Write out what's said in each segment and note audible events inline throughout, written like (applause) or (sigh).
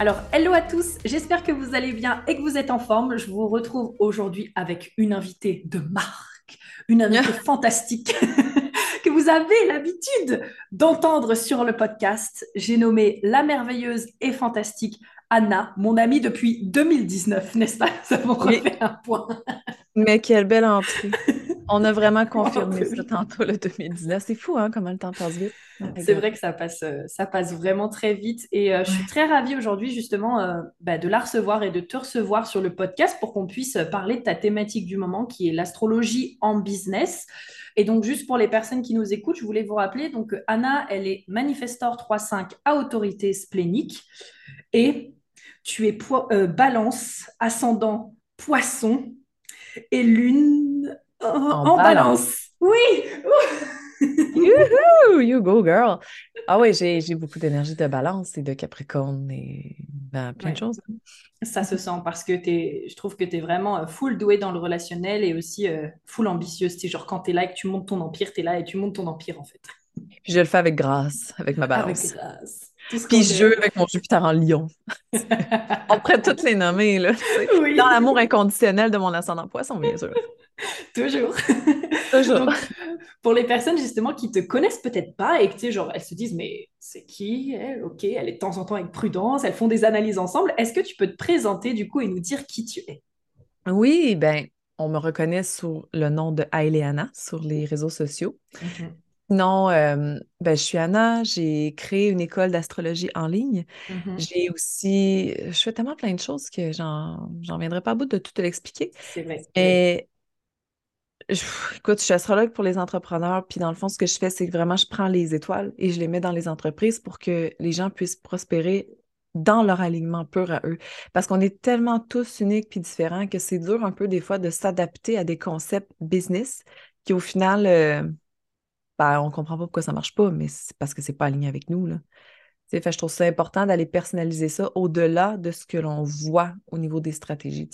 Alors, hello à tous, j'espère que vous allez bien et que vous êtes en forme. Je vous retrouve aujourd'hui avec une invitée de marque, une invitée (laughs) fantastique (laughs) que vous avez l'habitude d'entendre sur le podcast. J'ai nommé la merveilleuse et fantastique Anna, mon amie depuis 2019, n'est-ce pas? (laughs) Ça vous refait un point. Mais quelle belle entrée. On a vraiment (laughs) confirmé ça tantôt, le 2019. C'est fou, hein, comment le temps passe vite. C'est vrai que ça passe, euh, ça passe vraiment très vite. Et euh, je suis très ravie aujourd'hui, justement, euh, bah, de la recevoir et de te recevoir sur le podcast pour qu'on puisse parler de ta thématique du moment, qui est l'astrologie en business. Et donc, juste pour les personnes qui nous écoutent, je voulais vous rappeler, donc Anna, elle est manifestor 3.5 à autorité splénique. Et tu es balance, ascendant, poisson et lune en, balance. Oui! (laughs) Youhou! You go, girl! Ah oui, j'ai beaucoup d'énergie de balance et de capricorne et ben, plein de choses. Ça se sent parce que es, je trouve que tu es vraiment euh, full douée dans le relationnel et aussi euh, full ambitieuse. C'est genre quand tu es là et que tu montes ton empire, tu es là et tu montes ton empire en fait. (laughs) Puis je le fais avec grâce, avec ma balance. Avec grâce. Puis je avec mon Jupiter en lion. (laughs) On pourrait toutes les nommer, là. Dans l'amour inconditionnel de mon ascendant poisson, bien sûr. (laughs) Toujours. (laughs) Toujours. pour les personnes justement qui te connaissent peut-être pas et que tu sais, genre, elles se disent, mais c'est qui elle? Ok, elle est de temps en temps avec prudence, elles font des analyses ensemble. Est-ce que tu peux te présenter du coup et nous dire qui tu es? Oui, ben, on me reconnaît sous le nom de Aileana sur les réseaux sociaux. Mm-hmm. Non, euh, ben, je suis Anna, j'ai créé une école d'astrologie en ligne. Mm-hmm. J'ai aussi, je fais tellement plein de choses que j'en, j'en viendrai pas à bout de tout te l'expliquer. C'est vrai. Et écoute, je suis astrologue pour les entrepreneurs, puis dans le fond, ce que je fais, c'est que vraiment, je prends les étoiles et je les mets dans les entreprises pour que les gens puissent prospérer dans leur alignement pur à eux. Parce qu'on est tellement tous uniques puis différents que c'est dur un peu des fois de s'adapter à des concepts business qui au final euh, ben, on comprend pas pourquoi ça marche pas, mais c'est parce que c'est pas aligné avec nous. Là. Je trouve ça important d'aller personnaliser ça au-delà de ce que l'on voit au niveau des stratégies.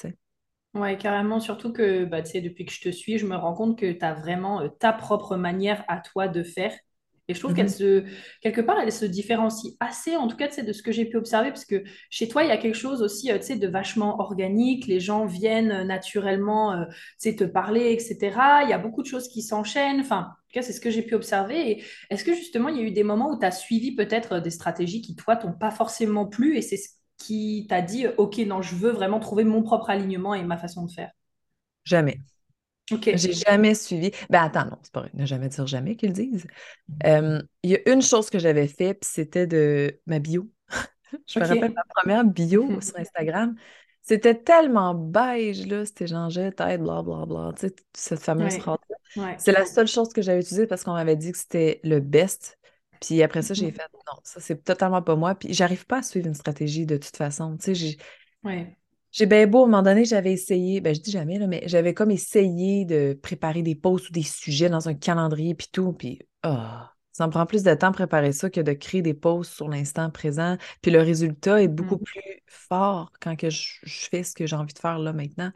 Oui, carrément. Surtout que bah, depuis que je te suis, je me rends compte que tu as vraiment euh, ta propre manière à toi de faire et je trouve qu'elle mhm. se, quelque part, elle se différencie assez, en tout cas, de ce que j'ai pu observer, parce que chez toi, il y a quelque chose aussi, euh, tu sais, de vachement organique. Les gens viennent euh, naturellement, tu sais, te parler, etc. Il y a beaucoup de choses qui s'enchaînent. Enfin, en tout cas, c'est ce que j'ai pu observer. Est-ce que justement, il y a eu des moments où tu as suivi peut-être des stratégies qui, toi, t'ont pas forcément plu? Et c'est ce qui t'a dit, OK, non, je veux vraiment trouver mon propre alignement et ma façon de faire? Jamais. J'ai jamais suivi. Ben attends, non, c'est pas vrai. Ne jamais dire jamais qu'ils disent. Il y a une chose que j'avais fait, puis c'était de ma bio. (laughs) je me rappelle ma première bio (laughs) sur Instagram. C'était tellement beige, là. C'était genre je tête, blablabla. Tu sais, cette fameuse phrase C'est la seule chose que j'avais utilisée parce qu'on m'avait dit que c'était le best. Puis après ça, j'ai mm-hmm. fait non, ça, c'est totalement pas moi. Puis j'arrive pas à suivre une stratégie de toute façon. Tu sais, j'ai. Ouais. J'ai bien beau, à un moment donné, j'avais essayé, ben je dis jamais, là, mais j'avais comme essayé de préparer des posts ou des sujets dans un calendrier puis tout, puis oh, ça me prend plus de temps de préparer ça que de créer des posts sur l'instant présent. Puis le résultat est beaucoup mmh. plus fort quand que je, fais ce que j'ai envie de faire là maintenant.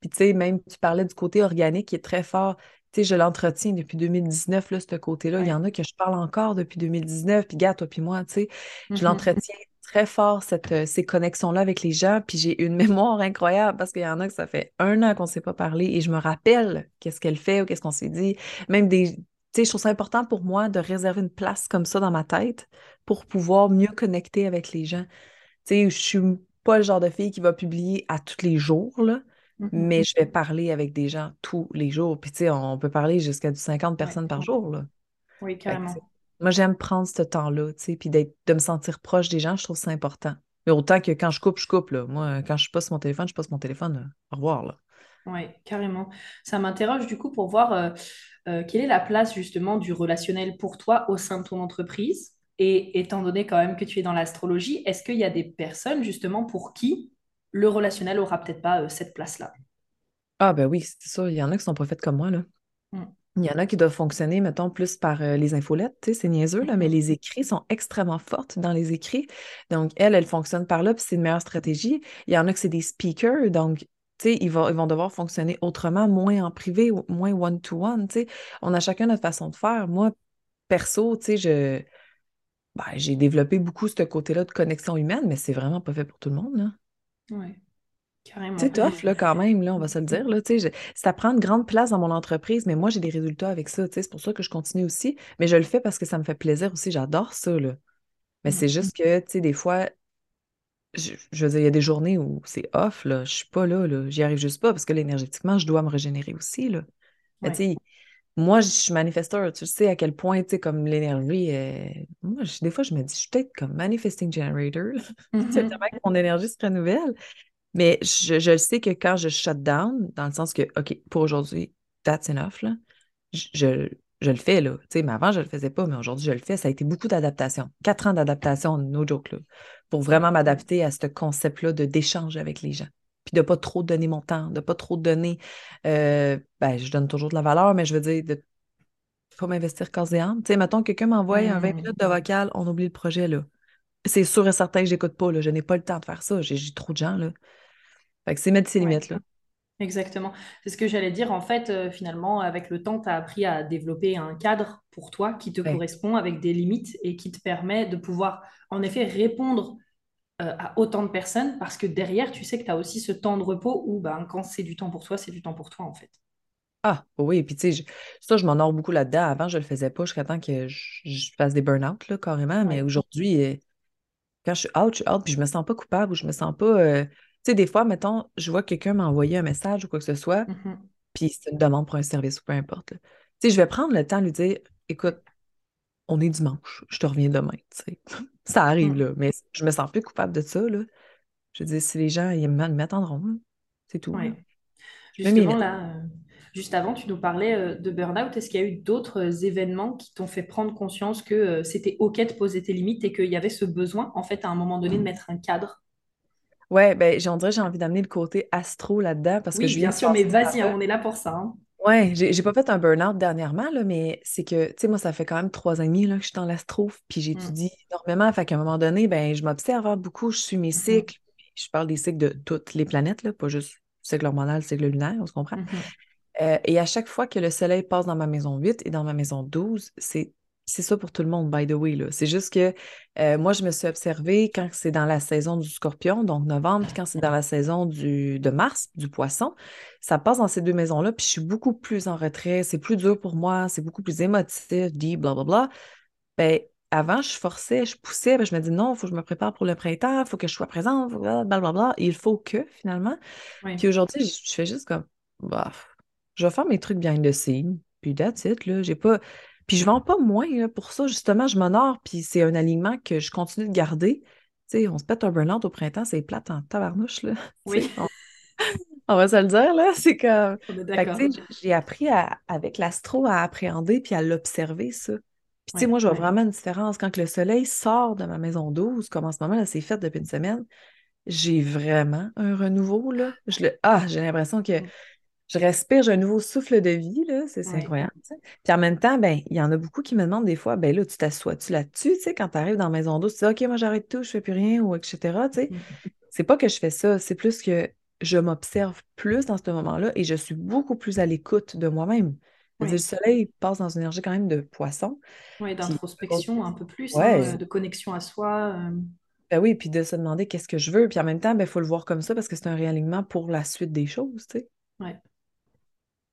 Puis tu sais, même tu parlais du côté organique qui est très fort. Tu sais, je l'entretiens depuis 2019, là, ce côté-là. Il y en a que je parle encore depuis 2019, puis gars, toi puis moi, tu sais, je mmh l'entretiens très fort cette, euh, ces connexions-là avec les gens. Puis j'ai une (laughs) mémoire incroyable parce qu'il y en a que ça fait un an qu'on ne s'est pas parlé et je me rappelle qu'est-ce qu'elle fait ou qu'est-ce qu'on s'est dit. Même des. Tu sais, je trouve ça important pour moi de réserver une place comme ça dans ma tête pour pouvoir mieux connecter avec les gens. Tu sais, je suis pas le genre de fille qui va publier à tous les jours, là. Mm-hmm. Mais je vais parler avec des gens tous les jours. Puis, tu sais, on peut parler jusqu'à 50 personnes par jour. Là. Oui, carrément. Moi, j'aime prendre ce temps-là, tu sais, puis de me sentir proche des gens, je trouve ça important. Mais autant que quand je coupe, je coupe, là. Moi, quand je passe mon téléphone, je passe mon téléphone. Au revoir, là. Oui, carrément. Ça m'interroge du coup pour voir euh, euh, quelle est la place justement du relationnel pour toi au sein de ton entreprise? Et étant donné quand même que tu es dans l'astrologie, est-ce qu'il y a des personnes justement pour qui le relationnel aura peut-être pas euh, cette place-là Ah ben oui, c'est ça. Il y en a qui sont pas faites comme moi, là. Mm. Il y en a qui doivent fonctionner, mettons, plus par euh, les infolettes, tu sais, c'est niaiseux, là, mais Mhm. les écrits sont extrêmement fortes dans les écrits. Donc, elle, elle fonctionne par là, puis c'est une meilleure stratégie. Il y en a que c'est des speakers, donc, tu sais, ils vont, ils vont devoir fonctionner autrement, moins en privé, moins one-to-one, tu sais. On a chacun notre façon de faire. Moi, perso, tu sais, je... ben, j'ai développé beaucoup ce côté-là de connexion humaine, mais c'est vraiment pas fait pour tout le monde, là. Carrément. C'est tough, là, quand même, là, on va se le dire, là, je- ça prend une grande place dans mon entreprise, mais moi, j'ai des résultats avec ça, c'est pour ça que je continue aussi, mais je le fais parce que ça me fait plaisir aussi, j'adore ça, là. Mais c'est juste que, tu sais, des fois, je, je veux dire, il y a des journées où c'est off, là, je suis pas là, là, j'y arrive juste pas parce que, là, énergétiquement, je dois me régénérer aussi, là. Mais tu Ouais. Moi, je suis manifesteur, tu sais à quel point, tu sais, comme l'énergie, euh, moi, je- des fois, je me dis, je suis peut-être comme manifesting generator, c'est (laughs) Mhm. tellement que mon énergie se renouvelle. Mais je, je sais que quand je shut down, dans le sens que, OK, pour aujourd'hui, that's enough, là, je, je, je le fais, là. Tu sais, mais avant, je le faisais pas, mais aujourd'hui, je le fais. Ça a été beaucoup d'adaptation. Quatre ans d'adaptation, no joke, là, pour vraiment Ouais. m'adapter à ce concept-là de d'échange avec les gens. Puis de pas trop donner mon temps, de pas trop donner. euh, ben, je donne toujours de la valeur, mais je veux dire, de pas m'investir corps et âme. Tu sais, mettons, quelqu'un m'envoie un 20 Mm. minutes de vocal, on oublie le projet, là. C'est sûr et certain que j'écoute pas, là. Je n'ai pas le temps de faire ça. J'ai j'ai trop de gens, là. Fait que c'est mettre ses Ouais. limites, là. Exactement. C'est ce que j'allais dire. En fait, euh, finalement, avec le temps, tu as appris à développer un cadre pour toi qui te Ouais. correspond avec des limites et qui te permet de pouvoir, en effet, répondre euh, à autant de personnes parce que derrière, tu sais que tu as aussi ce temps de repos où, ben, quand c'est du temps pour toi, c'est du temps pour toi, en fait. Ah, oui, puis tu sais, je- ça, je m'honore beaucoup là-dedans. Avant, je le faisais pas jusqu'à temps que je, je fasse des burn-out, là, carrément. Mais Ouais. aujourd'hui, euh, quand je suis out, je suis out, puis je me sens pas coupable ou je me sens pas. euh, Tu sais, des fois, mettons, je vois que quelqu'un m'a envoyé un message ou quoi que ce soit, Mhm. puis c'est une demande pour un service ou peu importe. Tu sais, je vais prendre le temps de lui dire, écoute, on est dimanche, je te reviens demain. (laughs) Ça arrive, Mm. là, mais je me sens plus coupable de ça, là. Je veux dire, si les gens, ils m'attendront. C'est tout. Ouais. Justement, là, euh, juste avant, tu nous parlais euh, de burn-out. Est-ce qu'il y a eu d'autres euh, événements qui t'ont fait prendre conscience que c'était OK de poser tes limites et qu'il y avait ce besoin, en fait, à un moment donné, de mettre un cadre? Ouais, ben, j'ai- envie d'amener le côté astro là-dedans parce que je viens bien sûr, mais vas-y, hein, on est là pour ça. hein. Ouais, j'ai j'ai pas fait un burn-out dernièrement, là, mais c'est que, tu sais, moi, ça fait quand même trois ans et demi là, que je suis dans l'astro, puis Mm. j'étudie énormément. Fait qu'à un moment donné, ben, je m'observe hein, beaucoup, je suis mes Mhm. cycles. Je parle des cycles de toutes les planètes, là, pas juste cycle hormonal, cycle lunaire, on se comprend? Mhm. Euh, et à chaque fois que le soleil passe dans ma maison 8 et dans ma maison 12, c'est c'est ça pour tout le monde, by the way. C'est juste que euh, moi, je me suis observée quand c'est dans la saison du scorpion, donc novembre, puis quand c'est dans la saison du, de mars, du poisson, ça passe dans ces deux maisons-là, puis je suis beaucoup plus en retrait, c'est plus dur pour moi, c'est beaucoup plus émotif, dit, blablabla. Ben, avant, je forçais, je poussais, ben, je me dis non, il faut que je me prépare pour le printemps, il faut que je sois présente, blablabla. Il faut que, finalement. Puis aujourd'hui, je je fais juste comme, bah, je vais faire mes trucs behind the scene, puis that's it, là. J'ai pas. Puis je vends pas moins, là, pour ça, justement, je m'honore, puis c'est un alignement que je continue de garder. Tu sais, on se pète un burn-out au printemps, c'est plate en tabarnouche, là. (laughs) Oui, on, on va se le dire, là. C'est comme. j'ai appris à- avec l'astro à appréhender puis à l'observer, ça. Puis, tu sais, Ouais. moi, je vois vraiment une différence. Quand que le soleil sort de ma maison 12, comme en ce moment, là, c'est fait depuis une semaine, j'ai vraiment un renouveau, là. Je le... Ah, j'ai l'impression que Mm. Je respire, j'ai un nouveau souffle de vie, là. C'est Ouais. incroyable. Puis en même temps, ben, il y en a beaucoup qui me demandent des fois, ben là, tu t'assois-tu là-dessus, tu sais, quand tu arrives dans la maison 12, tu dis, OK, moi, j'arrête tout, je fais plus rien, ou etc., tu sais. (laughs) C'est pas que je fais ça, c'est plus que je m'observe plus dans ce moment-là et je suis beaucoup plus à l'écoute de moi-même. Ouais. le soleil passe dans une énergie quand même de poisson. Puis, d'introspection un peu plus, hein, euh, de connexion à soi. euh, ben oui, puis de se demander qu'est-ce que je veux. Puis en même temps, ben, il faut le voir comme ça parce que c'est un réalignement pour la suite des choses, tu sais. Ouais,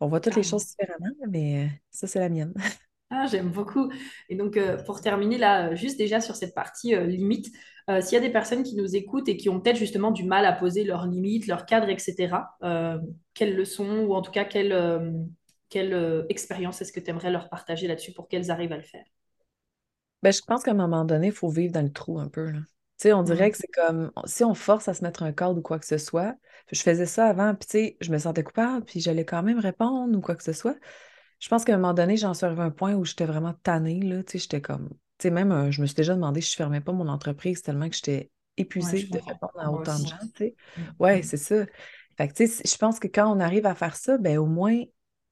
On voit toutes les carrément. choses différemment, mais euh, ça, c'est la mienne. (laughs) Ah, j'aime beaucoup. Et donc, euh, pour terminer là, juste déjà sur cette partie euh, limite, euh, s'il y a des personnes qui nous écoutent et qui ont peut-être justement du mal à poser leurs limites, leurs cadres, etc., quelles leçons ou en tout cas quelle, quelle expérience est-ce que tu aimerais leur partager là-dessus pour qu'elles arrivent à le faire? Ben, je pense qu'à un moment donné, il faut vivre dans le trou un peu, là. Tu sais, on dirait Mm. que c'est comme si on force à se mettre un cadre ou quoi que ce soit. Je faisais ça avant, puis tu sais, je me sentais coupable, puis j'allais quand même répondre ou quoi que ce soit. Je pense qu'à un moment donné, j'en suis arrivée à un point où j'étais vraiment tannée, là. Tu sais, j'étais comme, tu sais, même, euh, je me suis déjà demandé si je fermais pas mon entreprise tellement que j'étais épuisée de répondre à autant de gens, tu sais. Mm, Ouais, mm. c'est ça. Fait que, tu sais, je pense que quand on arrive à faire ça, ben au moins,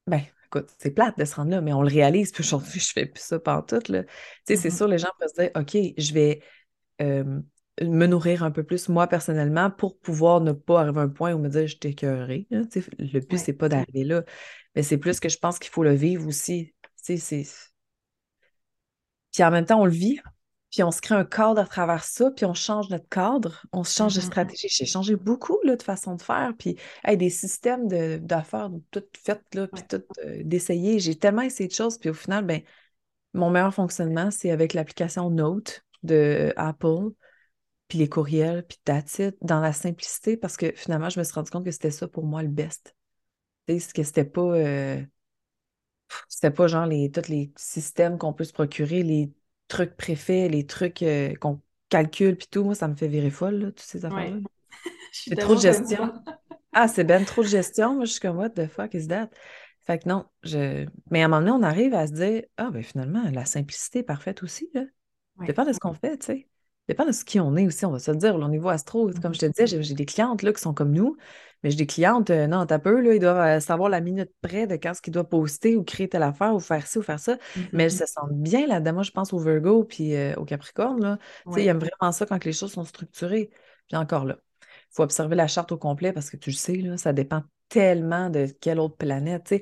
ben, écoute, c'est plate de se rendre là, mais on le réalise, puis aujourd'hui, je fais plus ça pantoute, là. Tu sais, c'est sûr, les gens peuvent se dire, OK, je vais euh, me nourrir un peu plus, moi, personnellement, pour pouvoir ne pas arriver à un point où me dire, je. Tu sais, le but, c'est Ouais. pas d'arriver là, mais c'est plus que je pense qu'il faut le vivre aussi. C'est... Puis en même temps, on le vit, puis on se crée un cadre à travers ça, puis on change notre cadre, on change de Mhm. stratégie. J'ai changé beaucoup là, de façon de faire, puis hey, des systèmes de- d'affaires tout faites, là, puis tout euh, d'essayer. J'ai tellement essayé de choses, puis au final, ben, mon meilleur fonctionnement, c'est avec l'application Note de Apple, puis les courriels, puis that's it, dans la simplicité, parce que finalement, je me suis rendu compte que c'était ça pour moi le best. Sais, que c'était pas... euh, c'était pas genre les, tous les systèmes qu'on peut se procurer, les trucs préfaits, les trucs euh, qu'on calcule, puis tout. Moi, ça me fait virer folle, là, toutes ces affaires-là. (laughs) Ouais. C'est trop de gestion. Ah, c'est ben trop de gestion. Moi, je suis comme, what the fuck is that? Fait que non, je... Mais à un moment donné, on arrive à se dire, ah, ben finalement, la simplicité est parfaite aussi, là. Ouais. Dépend de ce qu'on fait, tu sais. Dépend de ce qui on est aussi, on va se le dire. là, Au niveau astro, comme je te disais, j'ai des clientes là, qui sont comme nous, mais j'ai des clientes, euh, non, t'as peu, là, ils doivent euh, savoir la minute près de quand ce qu'ils doivent poster ou créer telle affaire ou faire ci ou faire ça. Mais elles se sentent bien là-dedans. Moi, je pense au Virgo puis euh, au Capricorne, là. Tu sais, ils Ouais. aiment vraiment ça quand les choses sont structurées. Puis encore là, il faut observer la charte au complet parce que tu le sais, là, ça dépend tellement de quelle autre planète.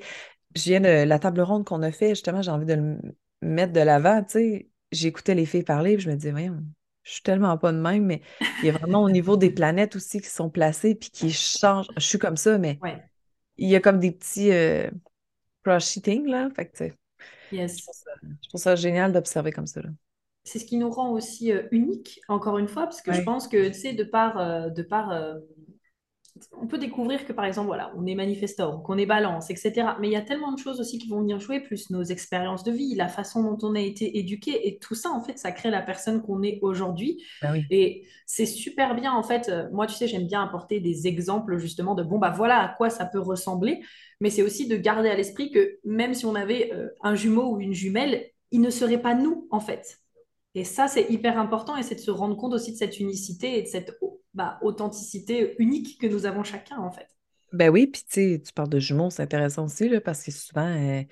Je viens de la table ronde qu'on a fait, justement, j'ai envie de le mettre de l'avant, tu sais. J'écoutais les filles parler, puis je me disais, voyons, je suis tellement pas de même, mais il y a vraiment au niveau des planètes aussi qui sont placées, puis qui changent. Je suis comme ça, mais Ouais. il y a comme des petits euh, cross-cheating, là. Fait que, je trouve ça, je trouve ça génial d'observer comme ça, là. C'est ce qui nous rend aussi euh, uniques, encore une fois, parce que je pense que, tu sais, de par, euh, de par euh, on peut découvrir que, par exemple, voilà, on est manifestor, qu'on est balance, etc. Mais il y a tellement de choses aussi qui vont venir jouer, plus nos expériences de vie, la façon dont on a été éduqué, et tout ça, en fait, ça crée la personne qu'on est aujourd'hui. Oui. Et c'est super bien, en fait. euh, moi, tu sais, j'aime bien apporter des exemples, justement, de bon, bah voilà à quoi ça peut ressembler. Mais c'est aussi de garder à l'esprit que même si on avait euh, un jumeau ou une jumelle, il ne serait pas nous, en fait. Et ça, c'est hyper important et c'est de se rendre compte aussi de cette unicité et de cette bah, authenticité unique que nous avons chacun, en fait. Ben oui, puis tu sais, tu parles de jumeaux, c'est intéressant aussi, là, parce que souvent, euh,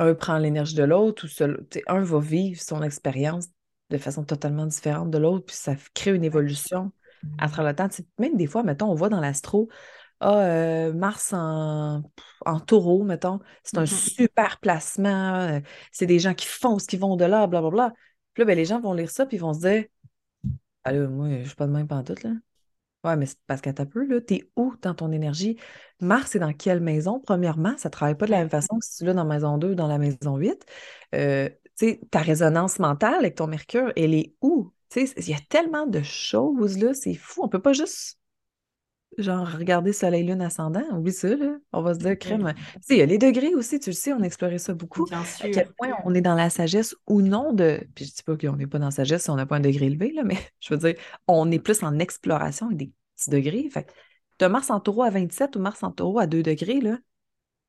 un prend l'énergie de l'autre ou seul, un va vivre son expérience de façon totalement différente de l'autre, puis ça crée une évolution à travers le temps. Même des fois, mettons, on voit dans l'astro, ah, euh, Mars en, en taureau, mettons, c'est un Mhm. super placement, euh, c'est des gens qui foncent, qui vont au-delà, blablabla. Puis là, ben, les gens vont lire ça, puis ils vont se dire, ah là, moi, je suis pas de même pantoute, là. Ouais, mais c'est parce qu'à ta peu, là, t'es où dans ton énergie? Mars, c'est dans quelle maison? Premièrement, ça travaille pas de la même façon que si tu l'as dans maison 2 ou dans la maison 8. Euh, ta résonance mentale avec ton Mercure, elle est où? Il y a tellement de choses, là, c'est fou. On peut pas juste, genre, regarder Soleil, Lune, ascendant? Oublie ça, là. On va se dire, crème. Tu sais, il y a les degrés aussi, tu le sais, on a exploré ça beaucoup. bien À sûr. quel point on est dans la sagesse ou non de... Puis je dis pas qu'on n'est pas dans la sagesse si on n'a pas un degré élevé, là, (laughs) mais je veux dire, on est plus en exploration avec des petits degrés. Fait de Mars en taureau à 27 ou Mars en taureau à 2 degrés, là,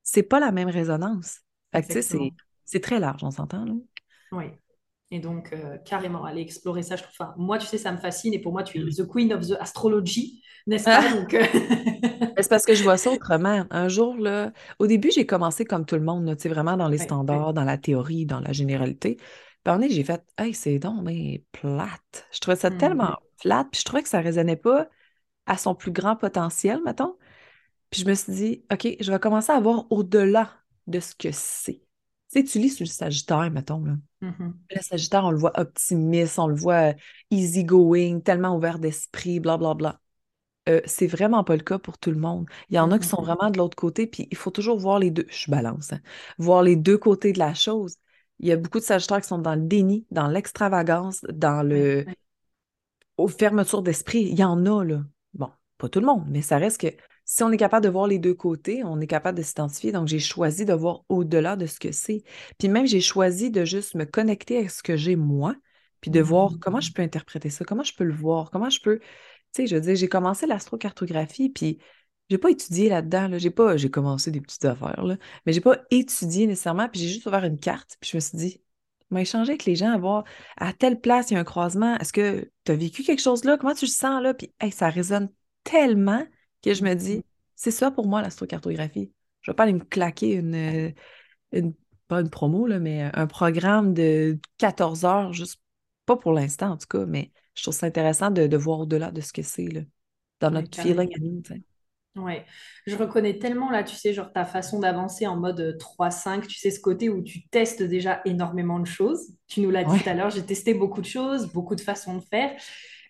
c'est pas la même résonance. Fait que, tu sais, c'est très large, on s'entend, là. Oui. Et donc, euh, carrément, aller explorer ça, je trouve. Enfin, moi, tu sais, ça me fascine. Et pour moi, tu es Mm. the queen of the astrology, n'est-ce pas? Ah! Donc, euh, (laughs) C'est parce que je vois ça autrement. Un jour, là, au début, j'ai commencé comme tout le monde, là, tu sais, vraiment dans les ouais, standards, dans la théorie, dans la généralité. Puis j'ai fait, hey, c'est donc, mais plate. Je trouvais ça Mhm. tellement plate, puis je trouvais que ça résonnait pas à son plus grand potentiel, mettons. Puis je me suis dit, OK, je vais commencer à voir au-delà de ce que c'est. Tu sais, tu lis sur le Sagittaire, mettons, là. Mhm. Le Sagittaire, on le voit optimiste, on le voit easy-going, tellement ouvert d'esprit, blablabla. Euh, c'est vraiment pas le cas pour tout le monde. Il y en a qui sont Mhm. vraiment de l'autre côté, puis il faut toujours voir les deux. Je balance, hein. Voir les deux côtés de la chose. Il y a beaucoup de Sagittaires qui sont dans le déni, dans l'extravagance, dans le aux fermetures d'esprit. Il y en a, là. Bon, pas tout le monde, mais ça reste que si on est capable de voir les deux côtés, on est capable de s'identifier. Donc, j'ai choisi de voir au-delà de ce que c'est. Puis même, j'ai choisi de juste me connecter à ce que j'ai moi, puis de voir comment je peux interpréter ça, comment je peux le voir, comment je peux. Tu sais, je veux dire, j'ai commencé l'astrocartographie, puis j'ai pas étudié là-dedans. Là. J'ai pas, j'ai commencé des petites affaires, là, mais j'ai pas étudié nécessairement, puis j'ai juste ouvert une carte, puis je me suis dit, m'a échangé avec les gens, à voir à telle place, il y a un croisement. Est-ce que tu as vécu quelque chose là? Comment tu le sens là? Puis ça résonne tellement que je me dis, c'est ça pour moi l'astrocartographie. Je vais pas aller me claquer une, une pas une promo, là, mais un programme de 14 heures, juste pas pour l'instant en tout cas, mais je trouve ça intéressant de, voir au-delà de ce que c'est dans notre feeling à nous. Ouais, je reconnais tellement là, tu sais, genre ta façon d'avancer en mode 3-5, tu sais, ce côté où tu testes déjà énormément de choses. Tu nous l'as dit tout à l'heure, j'ai testé beaucoup de choses, beaucoup de façons de faire.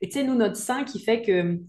Et tu sais, nous, notre 5 qui fait que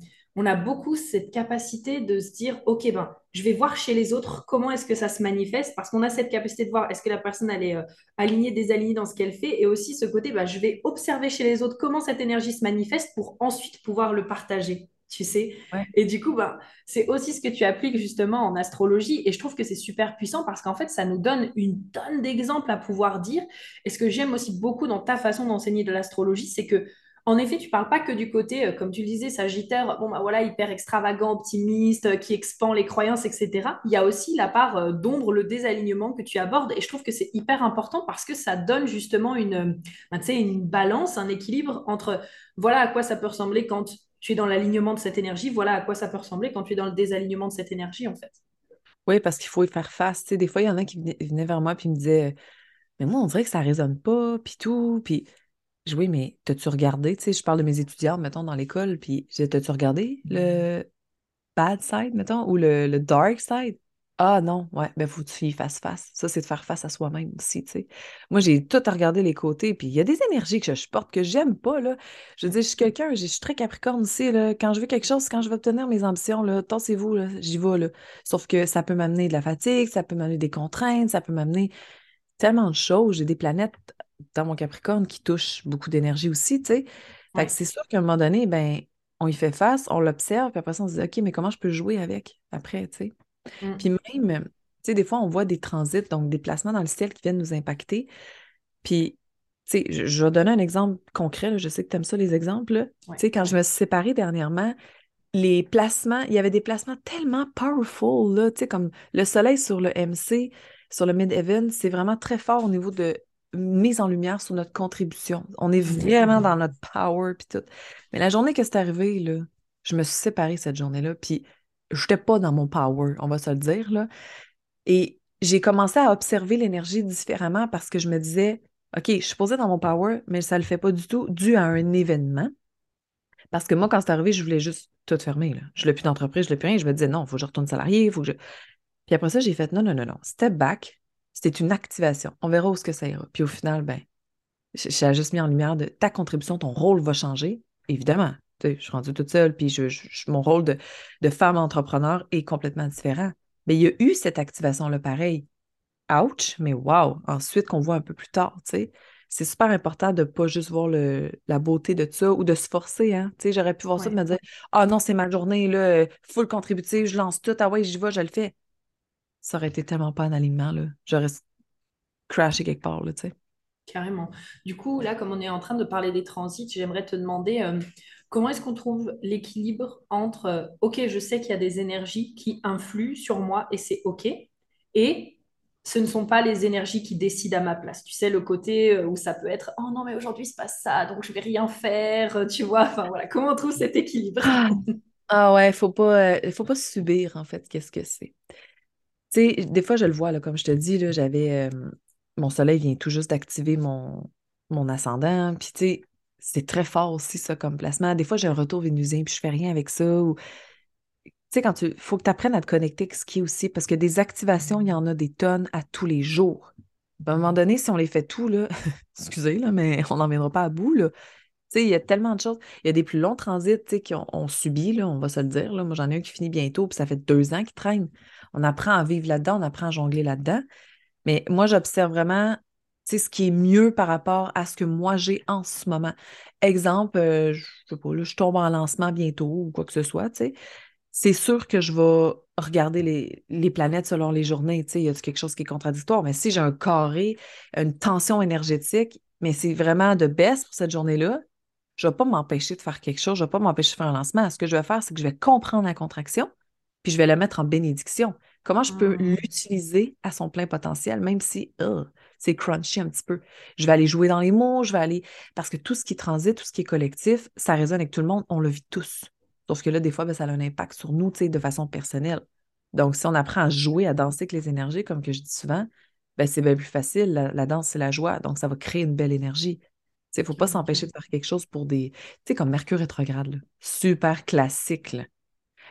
on a beaucoup cette capacité de se dire, OK, ben, je vais voir chez les autres comment est-ce que ça se manifeste, parce qu'on a cette capacité de voir est-ce que la personne, elle est euh, alignée, désalignée dans ce qu'elle fait, et aussi ce côté, ben, je vais observer chez les autres comment cette énergie se manifeste pour ensuite pouvoir le partager tu sais. Et du coup, ben, c'est aussi ce que tu appliques justement en astrologie. Et je trouve que c'est super puissant parce qu'en fait, ça nous donne une tonne d'exemples à pouvoir dire. Et ce que j'aime aussi beaucoup dans ta façon d'enseigner de l'astrologie, c'est que en effet, tu parles pas que du côté, euh, comme tu le disais, Sagittaire, bon, bah voilà, hyper extravagant, optimiste, euh, qui expand les croyances, etc. Il y a aussi la part euh, d'ombre, le désalignement que tu abordes. Et je trouve que c'est hyper important parce que ça donne justement une, bah, une balance, un équilibre entre voilà à quoi ça peut ressembler quand tu es dans l'alignement de cette énergie, voilà à quoi ça peut ressembler quand tu es dans le désalignement de cette énergie, en fait. Oui, parce qu'il faut y faire face. Des fois, il y en a qui venaient vers moi et me disaient Mais moi, on dirait que ça ne résonne pas, puis tout. Puis oui, mais t'as-tu regardé, tu sais, je parle de mes étudiants, mettons, dans l'école, puis t'as-tu regardé le bad side, mettons, ou le, dark side? Ah non, ouais, ben faut que tu y fasses face. Ça, c'est de faire face à soi-même aussi, tu sais. Moi, j'ai tout à regarder les côtés, puis il y a des énergies que je porte que j'aime pas, là. Je veux dire, je suis quelqu'un, je suis très capricorne aussi, là. Quand je veux quelque chose, quand je veux obtenir mes ambitions, là, tassez-vous, là, j'y vais, là. Sauf que ça peut m'amener de la fatigue, ça peut m'amener des contraintes, ça peut m'amener tellement de choses. J'ai des planètes dans mon Capricorne qui touche beaucoup d'énergie aussi, tu sais. Fait que c'est sûr qu'à un moment donné, ben, on y fait face, on l'observe, puis après ça, on se dit, OK, mais comment je peux jouer avec après, tu sais? Mm. Puis même, tu sais, des fois, on voit des transits, donc des placements dans le ciel qui viennent nous impacter. Puis, tu sais, je, vais donner un exemple concret, je sais que tu aimes ça, les exemples. Tu sais, quand je me suis séparée dernièrement, les placements, il y avait des placements tellement powerful, là, tu sais, comme le soleil sur le MC, sur le mid-heaven, c'est vraiment très fort au niveau de mise en lumière sur notre contribution. On est vraiment dans notre power puis tout. Mais la journée que c'est arrivé, là, je me suis séparée cette journée-là, puis je n'étais pas dans mon power, on va se le dire, là. Et j'ai commencé à observer l'énergie différemment parce que je me disais, OK, je suis posée dans mon power, mais ça ne le fait pas du tout dû à un événement. Parce que moi, quand c'est arrivé, je voulais juste tout fermer. Là. Je n'ai plus d'entreprise, je n'ai plus rien. Je me disais, non, il faut que je retourne salarié, il faut que je... Puis après ça, j'ai fait, non, non, non, non, step back, c'était une activation. On verra où ce que ça ira. Puis au final, ben, j'ai juste mis en lumière de ta contribution, ton rôle va changer. Évidemment, je suis rendue toute seule, puis je, mon rôle de, de, femme entrepreneur est complètement différent. Mais il y a eu cette activation-là pareil. Ouch, mais wow! Ensuite, qu'on voit un peu plus tard, tu sais. C'est super important de ne pas juste voir le, la beauté de ça ou de se forcer. Hein? J'aurais pu voir ça de me dire Ah non, c'est ma journée, là, full contributive, je lance tout, ah ouais, j'y vais, je le fais ça aurait été tellement pas en alignement, là. J'aurais crashé quelque part, là, tu sais. Carrément. Du coup, là, comme on est en train de parler des transits, j'aimerais te demander euh, comment est-ce qu'on trouve l'équilibre entre, euh, OK, je sais qu'il y a des énergies qui influent sur moi et c'est OK, et ce ne sont pas les énergies qui décident à ma place. Tu sais, le côté euh, où ça peut être, oh non, mais aujourd'hui, se passe ça, donc je vais rien faire, tu vois. Enfin, voilà, comment on trouve cet équilibre? Ah ouais, il faut pas, faut pas subir, en fait, qu'est-ce que c'est. Sais, des fois, je le vois, là, comme je te dis, là, j'avais. mon soleil vient tout juste d'activer mon, mon ascendant. Puis, tu sais, c'est très fort aussi, ça, comme placement. Des fois, j'ai un retour vénusien, puis je fais rien avec ça. Ou... Tu sais, quand tu. faut que tu apprennes à te connecter avec ce qui est aussi, parce que des activations, il y en a des tonnes à tous les jours. À un moment donné, si on les fait tout, là, (laughs) excusez, là, mais on n'en viendra pas à bout, là. Tu sais, il y a tellement de choses. Il y a des plus longs transits, tu sais, qui ont, subi, là, on va se le dire. Là. Moi, j'en ai un qui finit bientôt, puis ça fait deux ans qu'il traîne. On apprend à vivre là-dedans, on apprend à jongler là-dedans. Mais moi, j'observe vraiment ce qui est mieux par rapport à ce que moi j'ai en ce moment. Exemple, euh, je sais pas, je tombe en lancement bientôt ou quoi que ce soit. C'est sûr que je vais regarder les, planètes selon les journées, il y a quelque chose qui est contradictoire, mais si j'ai un carré, une tension énergétique, mais c'est vraiment de baisse pour cette journée-là, je ne vais pas m'empêcher de faire quelque chose, je ne vais pas m'empêcher de faire un lancement. Ce que je vais faire, c'est que je vais comprendre la contraction, puis je vais la mettre en bénédiction. Comment je peux Mm. l'utiliser à son plein potentiel, même si c'est crunchy un petit peu? Je vais aller jouer dans les mots, je vais aller. Parce que tout ce qui transite, tout ce qui est collectif, ça résonne avec tout le monde, on le vit tous. Sauf que là, des fois, ben, ça a un impact sur nous, tu sais, de façon personnelle. Donc, si on apprend à jouer, à danser avec les énergies, comme que je dis souvent, ben, c'est bien plus facile. La, la danse, c'est la joie. Donc, ça va créer une belle énergie. Il ne faut pas s'empêcher de faire quelque chose pour des. Tu sais, comme Mercure rétrograde, là. super classique. là.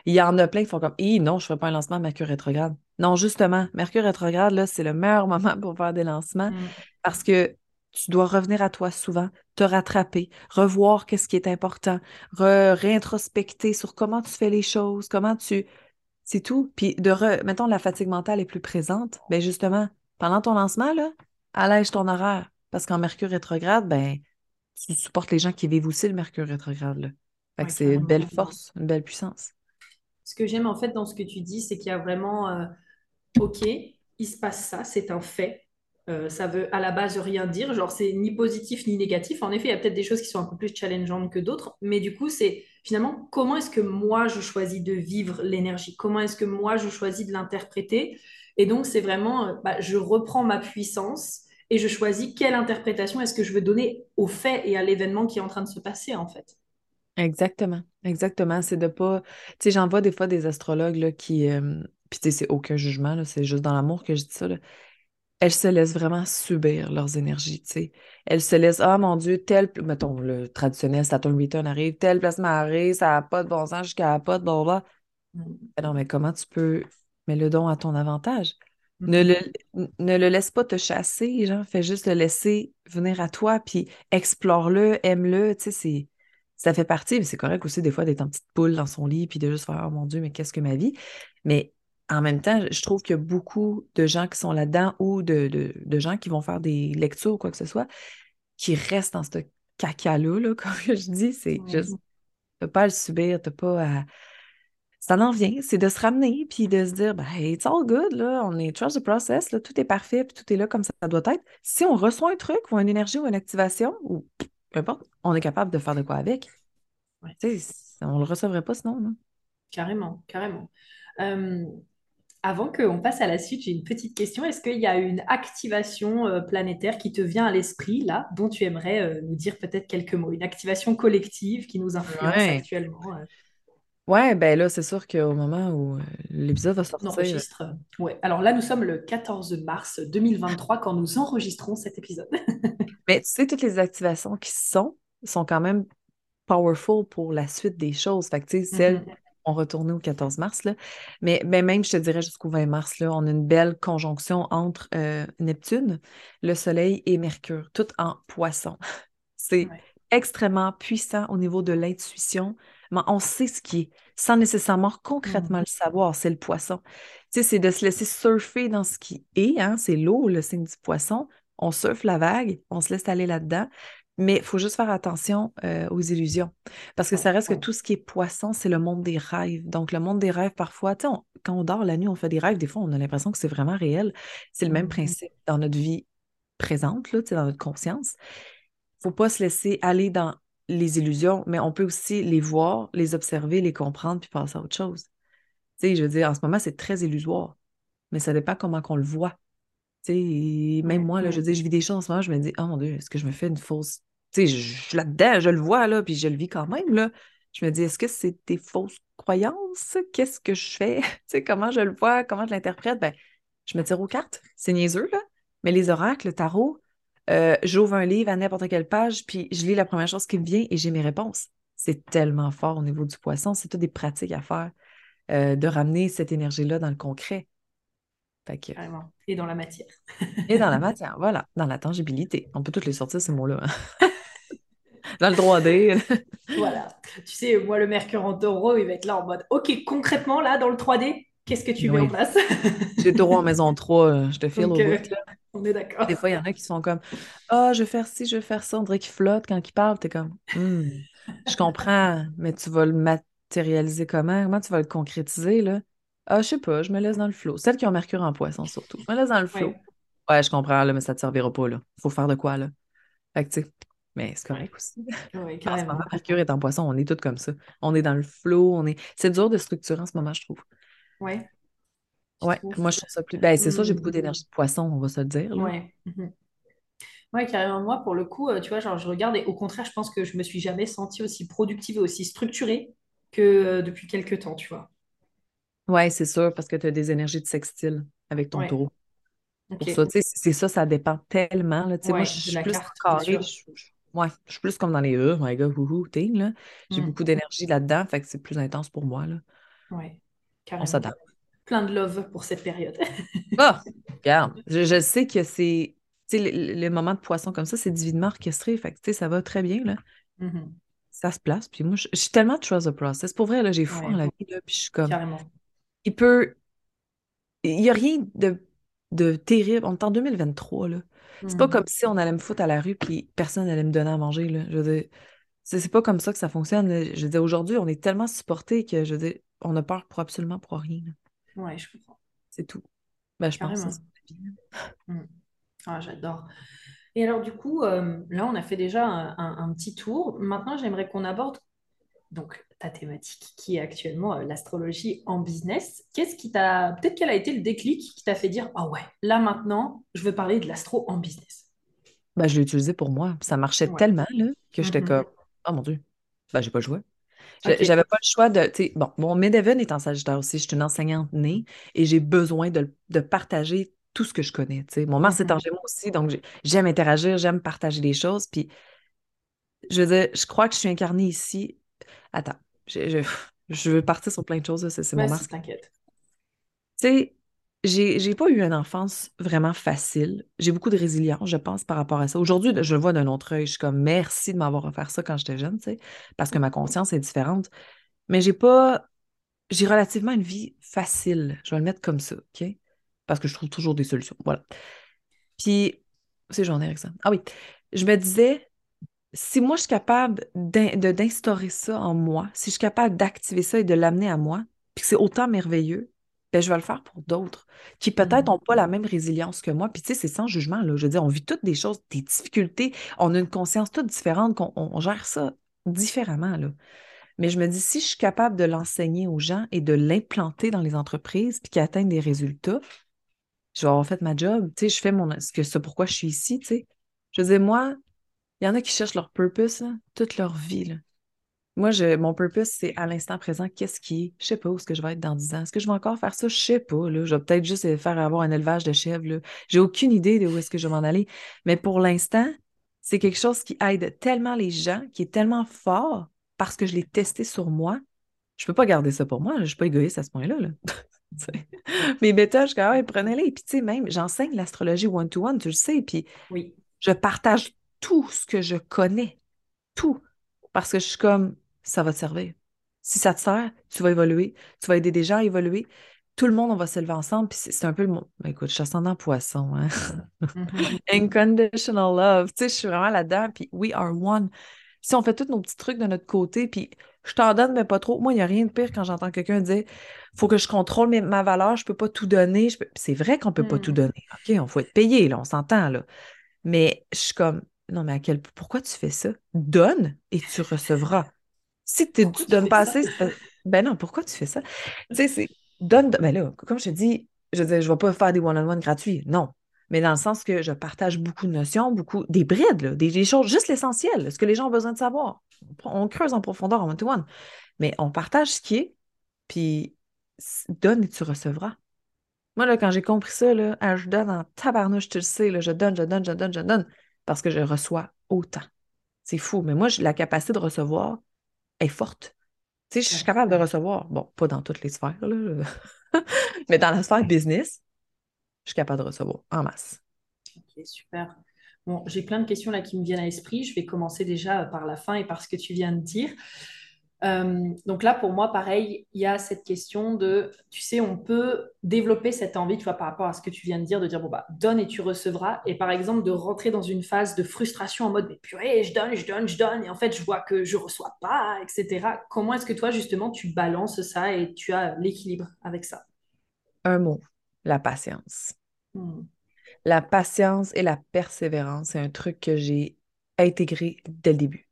Il y en a plein qui font comme Hi, non, je ne ferai pas un lancement à Mercure rétrograde. Non, justement, Mercure rétrograde, là, c'est le meilleur (laughs) moment pour faire des lancements Mm. parce que tu dois revenir à toi souvent, te rattraper, revoir qu'est-ce qui est important, réintrospecter sur comment tu fais les choses, comment tu. C'est tout. Puis de re... mettons, la fatigue mentale est plus présente. Ben justement, pendant ton lancement, là, allège ton horaire. Parce qu'en Mercure rétrograde, ben, tu supportes les gens qui vivent aussi le Mercure rétrograde, là. Fait que Ouais, c'est une belle force, une belle puissance. Ce que j'aime en fait dans ce que tu dis, c'est qu'il y a vraiment, euh, ok, il se passe ça, c'est un fait. Euh, ça veut à la base rien dire, genre c'est ni positif ni négatif. En effet, il y a peut-être des choses qui sont un peu plus challengeantes que d'autres, mais du coup, c'est finalement comment est-ce que moi je choisis de vivre l'énergie, comment est-ce que moi je choisis de l'interpréter? Et donc, c'est vraiment, euh, bah, je reprends ma puissance et je choisis quelle interprétation est-ce que je veux donner au fait et à l'événement qui est en train de se passer, en fait. Exactement, exactement. C'est de pas. Tu sais, j'en vois des fois des astrologues là, qui. euh, Puis, tu sais, c'est aucun jugement, là, c'est juste dans l'amour que je dis ça. là. Elles se laissent vraiment subir leurs énergies, tu sais. Elles se laissent, ah mon Dieu, tel, mettons, le traditionnel Saturn Return arrive, tel placement arrive, ça n'a pas de bon sens jusqu'à la pas de. Mm. Ben Non, mais comment tu peux. Mets le don à ton avantage? Ne Mhm. le, ne le laisse pas te chasser, genre, fais juste le laisser venir à toi, puis explore-le, aime-le, tu sais, c'est, ça fait partie, mais c'est correct aussi des fois d'être en petite poule dans son lit, puis de juste faire, oh mon Dieu, mais qu'est-ce que ma vie? Mais en même temps, je trouve qu'il y a beaucoup de gens qui sont là-dedans ou de, de, de gens qui vont faire des lectures ou quoi que ce soit, qui restent dans ce caca-là, là, (laughs) comme je dis, c'est juste, Ouais. t'as pas à le subir, t'as pas à ça en vient, c'est de se ramener puis de se dire, ben, hey, it's all good, là, on est trust the process, là, tout est parfait, puis tout est là comme ça doit être. Si on reçoit un truc ou une énergie ou une activation, ou peu importe, on est capable de faire de quoi avec. Ouais. On le recevrait pas sinon, non? Carrément, carrément. Euh, avant qu'on passe à la suite, j'ai une petite question. Est-ce qu'il y a une activation euh, planétaire qui te vient à l'esprit, là, dont tu aimerais euh, nous dire peut-être quelques mots? Une activation collective qui nous influence Ouais. actuellement? Ouais, ben là, c'est sûr qu'au moment où l'épisode va on sortir, enregistre. Ouais. Alors là, nous sommes le 14 mars 2023 quand nous enregistrons cet épisode. (laughs) mais tu sais, toutes les activations qui sont, sont quand même powerful pour la suite des choses. Fait que, tu sais, celles Mhm. ont retourné au 14 mars, là. Mais, mais même, je te dirais, jusqu'au 20 mars, là, on a une belle conjonction entre euh, Neptune, le Soleil et Mercure, tout en poisson. (laughs) C'est Ouais. extrêmement puissant au niveau de l'intuition, mais on sait ce qui est, sans nécessairement concrètement Mhm. le savoir, c'est le poisson. Tu sais, c'est de se laisser surfer dans ce qui est, hein, c'est l'eau, le signe du poisson. On surfe la vague, on se laisse aller là-dedans, mais il faut juste faire attention euh, aux illusions. Parce que ça reste que tout ce qui est poisson, c'est le monde des rêves. Donc, le monde des rêves, parfois, tu sais, on- quand on dort la nuit, on fait des rêves, des fois, on a l'impression que c'est vraiment réel. C'est le même Mhm. principe dans notre vie présente, là, dans notre conscience faut pas se laisser aller dans les illusions, mais on peut aussi les voir, les observer, les comprendre, puis passer à autre chose. Tu sais, je veux dire, en ce moment, c'est très illusoire, mais ça dépend comment qu'on le voit. Et même moi, là, je dire, je vis des choses en ce moment, je me dis, oh mon Dieu, est-ce que je me fais une fausse. Tu sais, je, je suis là-dedans, je le vois, là, puis je le vis quand même, là. Je me dis, est-ce que c'est des fausses croyances? Qu'est-ce que je fais? (laughs) Tu sais, comment je le vois, comment je l'interprète? Ben, je me tire aux cartes. C'est niaiseux, là. Mais les oracles, le tarot, euh, j'ouvre un livre à n'importe quelle page, puis je lis la première chose qui me vient et j'ai mes réponses. C'est tellement fort au niveau du poisson. C'est toutes des pratiques à faire, euh, de ramener cette énergie-là dans le concret. Fait que, Carrément. Et dans la matière. et dans la (laughs) matière, voilà, dans la tangibilité. On peut toutes les sortir, ces mots-là. hein. (laughs) Dans le 3D. (laughs) Voilà. Tu sais, moi, le Mercure en taureau, il va être là en mode, OK, concrètement, là, dans le 3D, qu'est-ce que tu mets en Oui, place? j'ai taureau en maison 3, euh, je te file Donc, au bout. euh, on est d'accord. Des fois, il y en a qui sont comme Ah, je vais faire ci, je vais faire ça. On dirait qu'ils flottent quand ils parlent. T'es comme Hmm, Je comprends, mais tu vas le matérialiser comment? Comment tu vas le concrétiser, là? Ah, je sais pas, je me laisse dans le flot. Celles qui ont Mercure en poisson, surtout. Je me laisse dans le flot. Ouais, Ouais, je comprends, là, mais ça te servira pas, là. Faut faire de quoi, là? Fait que, tu sais, mais c'est correct aussi. (laughs) ouais, En ce moment, carrément. Mercure est en poisson, on est tous comme ça. On est dans le flot, on est. C'est dur de structurer en ce moment, je trouve. Ouais. je Ouais, moi, je trouve ça plus. Ben, c'est ça, j'ai beaucoup d'énergie de poisson, on va se le dire, là. Ouais. Mhm. Ouais, carrément. Moi, pour le coup, euh, tu vois, genre, je regarde et au contraire, je pense que je me suis jamais sentie aussi productive et aussi structurée que euh, depuis quelques temps, tu vois. Ouais, c'est sûr, parce que tu as des énergies de sextile avec ton Ouais. taureau. Pour ça, Ok. tu sais, c'est ça, ça dépend tellement, là. Tu sais, moi, je Ouais, suis plus carré, je, ouais, suis plus comme dans les E, my God, wouhou. J'ai Hmm. beaucoup d'énergie là-dedans, fait que c'est plus intense pour moi, là. Ouais, On s'adapte. Plein de love pour cette période. (laughs) Ah! Regarde, je, je sais que c'est, tu sais, les, les moments de poisson comme ça, c'est divinement orchestré, fait que, tu sais, ça va très bien, là. Mhm. Ça se place, puis moi, je, je suis tellement trust the process. Pour vrai, là, j'ai foi en Ouais, la vie, là, puis je suis comme, carrément. Il peut, il n'y a rien de, de terrible. On est en 2023, là. C'est pas Hmm. comme si on allait me foutre à la rue, puis personne n'allait me donner à manger, là. Je veux dire, c'est pas comme ça que ça fonctionne, là. Je veux dire, aujourd'hui, on est tellement supporté que, je veux dire, on a peur pour absolument pour rien, là. Ouais, je comprends. C'est tout. Ben, je pense. Hmm. Ah, j'adore. Et alors, du coup, euh, là, on a fait déjà un, un- un petit tour. Maintenant, j'aimerais qu'on aborde donc ta thématique qui est actuellement euh, l'astrologie en business. Qu'est-ce qui t'a, peut-être quel a été le déclic qui t'a fait dire, ah ouais, là maintenant, je veux parler de l'astro en business? Ben, je l'ai utilisé pour moi. Ça marchait Ouais. tellement, là, que j'étais Mhm. comme, oh mon Dieu, ben, j'ai pas Ok. J'avais pas le choix de. Bon, mon Midheaven est en Sagittaire aussi. Je suis une enseignante née et j'ai besoin de, de partager tout ce que je connais. Mon Mars est en Mhm. Gémeaux aussi, donc j'ai- j'aime interagir, j'aime partager des choses. Puis, je veux dire, je crois que je suis incarnée ici. Attends, je, je, veux partir sur plein de choses. C'est mon Mars. t'inquiète. Tu sais, j'ai pas eu une enfance vraiment facile. J'ai beaucoup de résilience, je pense, par rapport à ça. Aujourd'hui, je le vois d'un autre œil. Je suis comme merci de m'avoir offert ça quand j'étais jeune, tu sais, parce que ma conscience est différente. Mais j'ai pas j'ai relativement une vie facile. Je vais le mettre comme ça, OK? Parce que je trouve toujours des solutions. Voilà. Puis, c'est j'en ai avec ça. Ah oui, je me disais, si moi je suis capable d'instaurer ça en moi, si je suis capable d'activer ça et de l'amener à moi, puis que c'est autant merveilleux, ben je vais le faire pour d'autres qui peut-être n'ont pas la même résilience que moi. Puis tu sais, c'est sans jugement, là. Je veux dire, on vit toutes des choses, des difficultés, on a une conscience toute différente, qu'on on- on gère ça différemment, là. Mais je me dis, si je suis capable de l'enseigner aux gens et de l'implanter dans les entreprises, puis qu'ils atteignent des résultats, je vais avoir fait ma job. Tu sais, je fais mon, ce que c'est pourquoi je suis ici, tu sais. Je veux dire, moi, il y en a qui cherchent leur purpose, là, toute leur vie, là. Moi, je, mon purpose, c'est à l'instant présent, qu'est-ce qui est? Je sais pas où est-ce que je vais être dans 10 ans. Est-ce que je vais encore faire ça? Je sais pas, là. Je vais peut-être juste faire avoir un élevage de chèvres. J'ai aucune idée de où est-ce que je vais m'en aller. Mais pour l'instant, c'est quelque chose qui aide tellement les gens, qui est tellement fort parce que je l'ai testé sur moi. Je peux pas garder ça pour moi. Je suis pas égoïste à ce point-là, là. (laughs) Mes méthodes, je suis comme, ouais, prenez-les. Puis, tu sais, même, j'enseigne l'astrologie one-to-one, tu le sais. Puis, Oui. je partage tout ce que je connais, tout, parce que je suis comme, ça va te servir. Si ça te sert, tu vas évoluer, tu vas aider des gens à évoluer. Tout le monde, on va s'élever ensemble. Puis c'est un peu le mot. Ben, écoute, je suis ascendant poisson, hein. Mhm. (laughs) Unconditional love. Tu sais, je suis vraiment là-dedans. Puis we are one. Si on fait tous nos petits trucs de notre côté, puis je t'en donne, mais pas trop. Moi, il n'y a rien de pire quand j'entends quelqu'un dire faut que je contrôle mes- ma valeur, je peux pas tout donner. Peux- C'est vrai qu'on peut pas tout Mhm. donner. OK, on faut être payé, là, on s'entend, là. Mais je suis comme, non, mais à quel pourquoi tu fais ça? Donne et tu recevras. Si tu donnes pas assez, ben non, pourquoi tu fais ça? Tu sais, c'est donne, ben là, comme je te dis, je veux dire, je vais pas faire des one-on-one gratuits, non. Mais dans le sens que je partage beaucoup de notions, beaucoup, des brides, là, des, des choses, juste l'essentiel, ce que les gens ont besoin de savoir. On, on creuse en profondeur en one-to-one, mais on partage ce qui est, puis donne et tu recevras. Moi, là, quand j'ai compris ça, là, je donne en tabarnouche, tu le sais, là, je donne, je donne, je donne, je donne, parce que je reçois autant. C'est fou, mais moi, la capacité de recevoir est forte. Tu sais, je suis capable de recevoir, bon, pas dans toutes les sphères, là, (laughs) mais dans la sphère business, je suis capable de recevoir en masse. Ok, super. Bon, j'ai plein de questions là qui me viennent à l'esprit. Je vais commencer déjà par la fin et par ce que tu viens de dire. Euh, donc là, pour moi, pareil, il y a cette question de, tu sais, on peut développer cette envie, tu vois, par rapport à ce que tu viens de dire, de dire, bon, bah, donne et tu recevras. Et par exemple, de rentrer dans une phase de frustration en mode, mais purée, je donne, je donne, je donne, et en fait, je vois que je reçois pas, etc. Comment est-ce que toi, justement, tu balances ça et tu as l'équilibre avec ça? Un mot, la patience. Hmm. La patience et la persévérance, c'est un truc que j'ai intégré dès le début.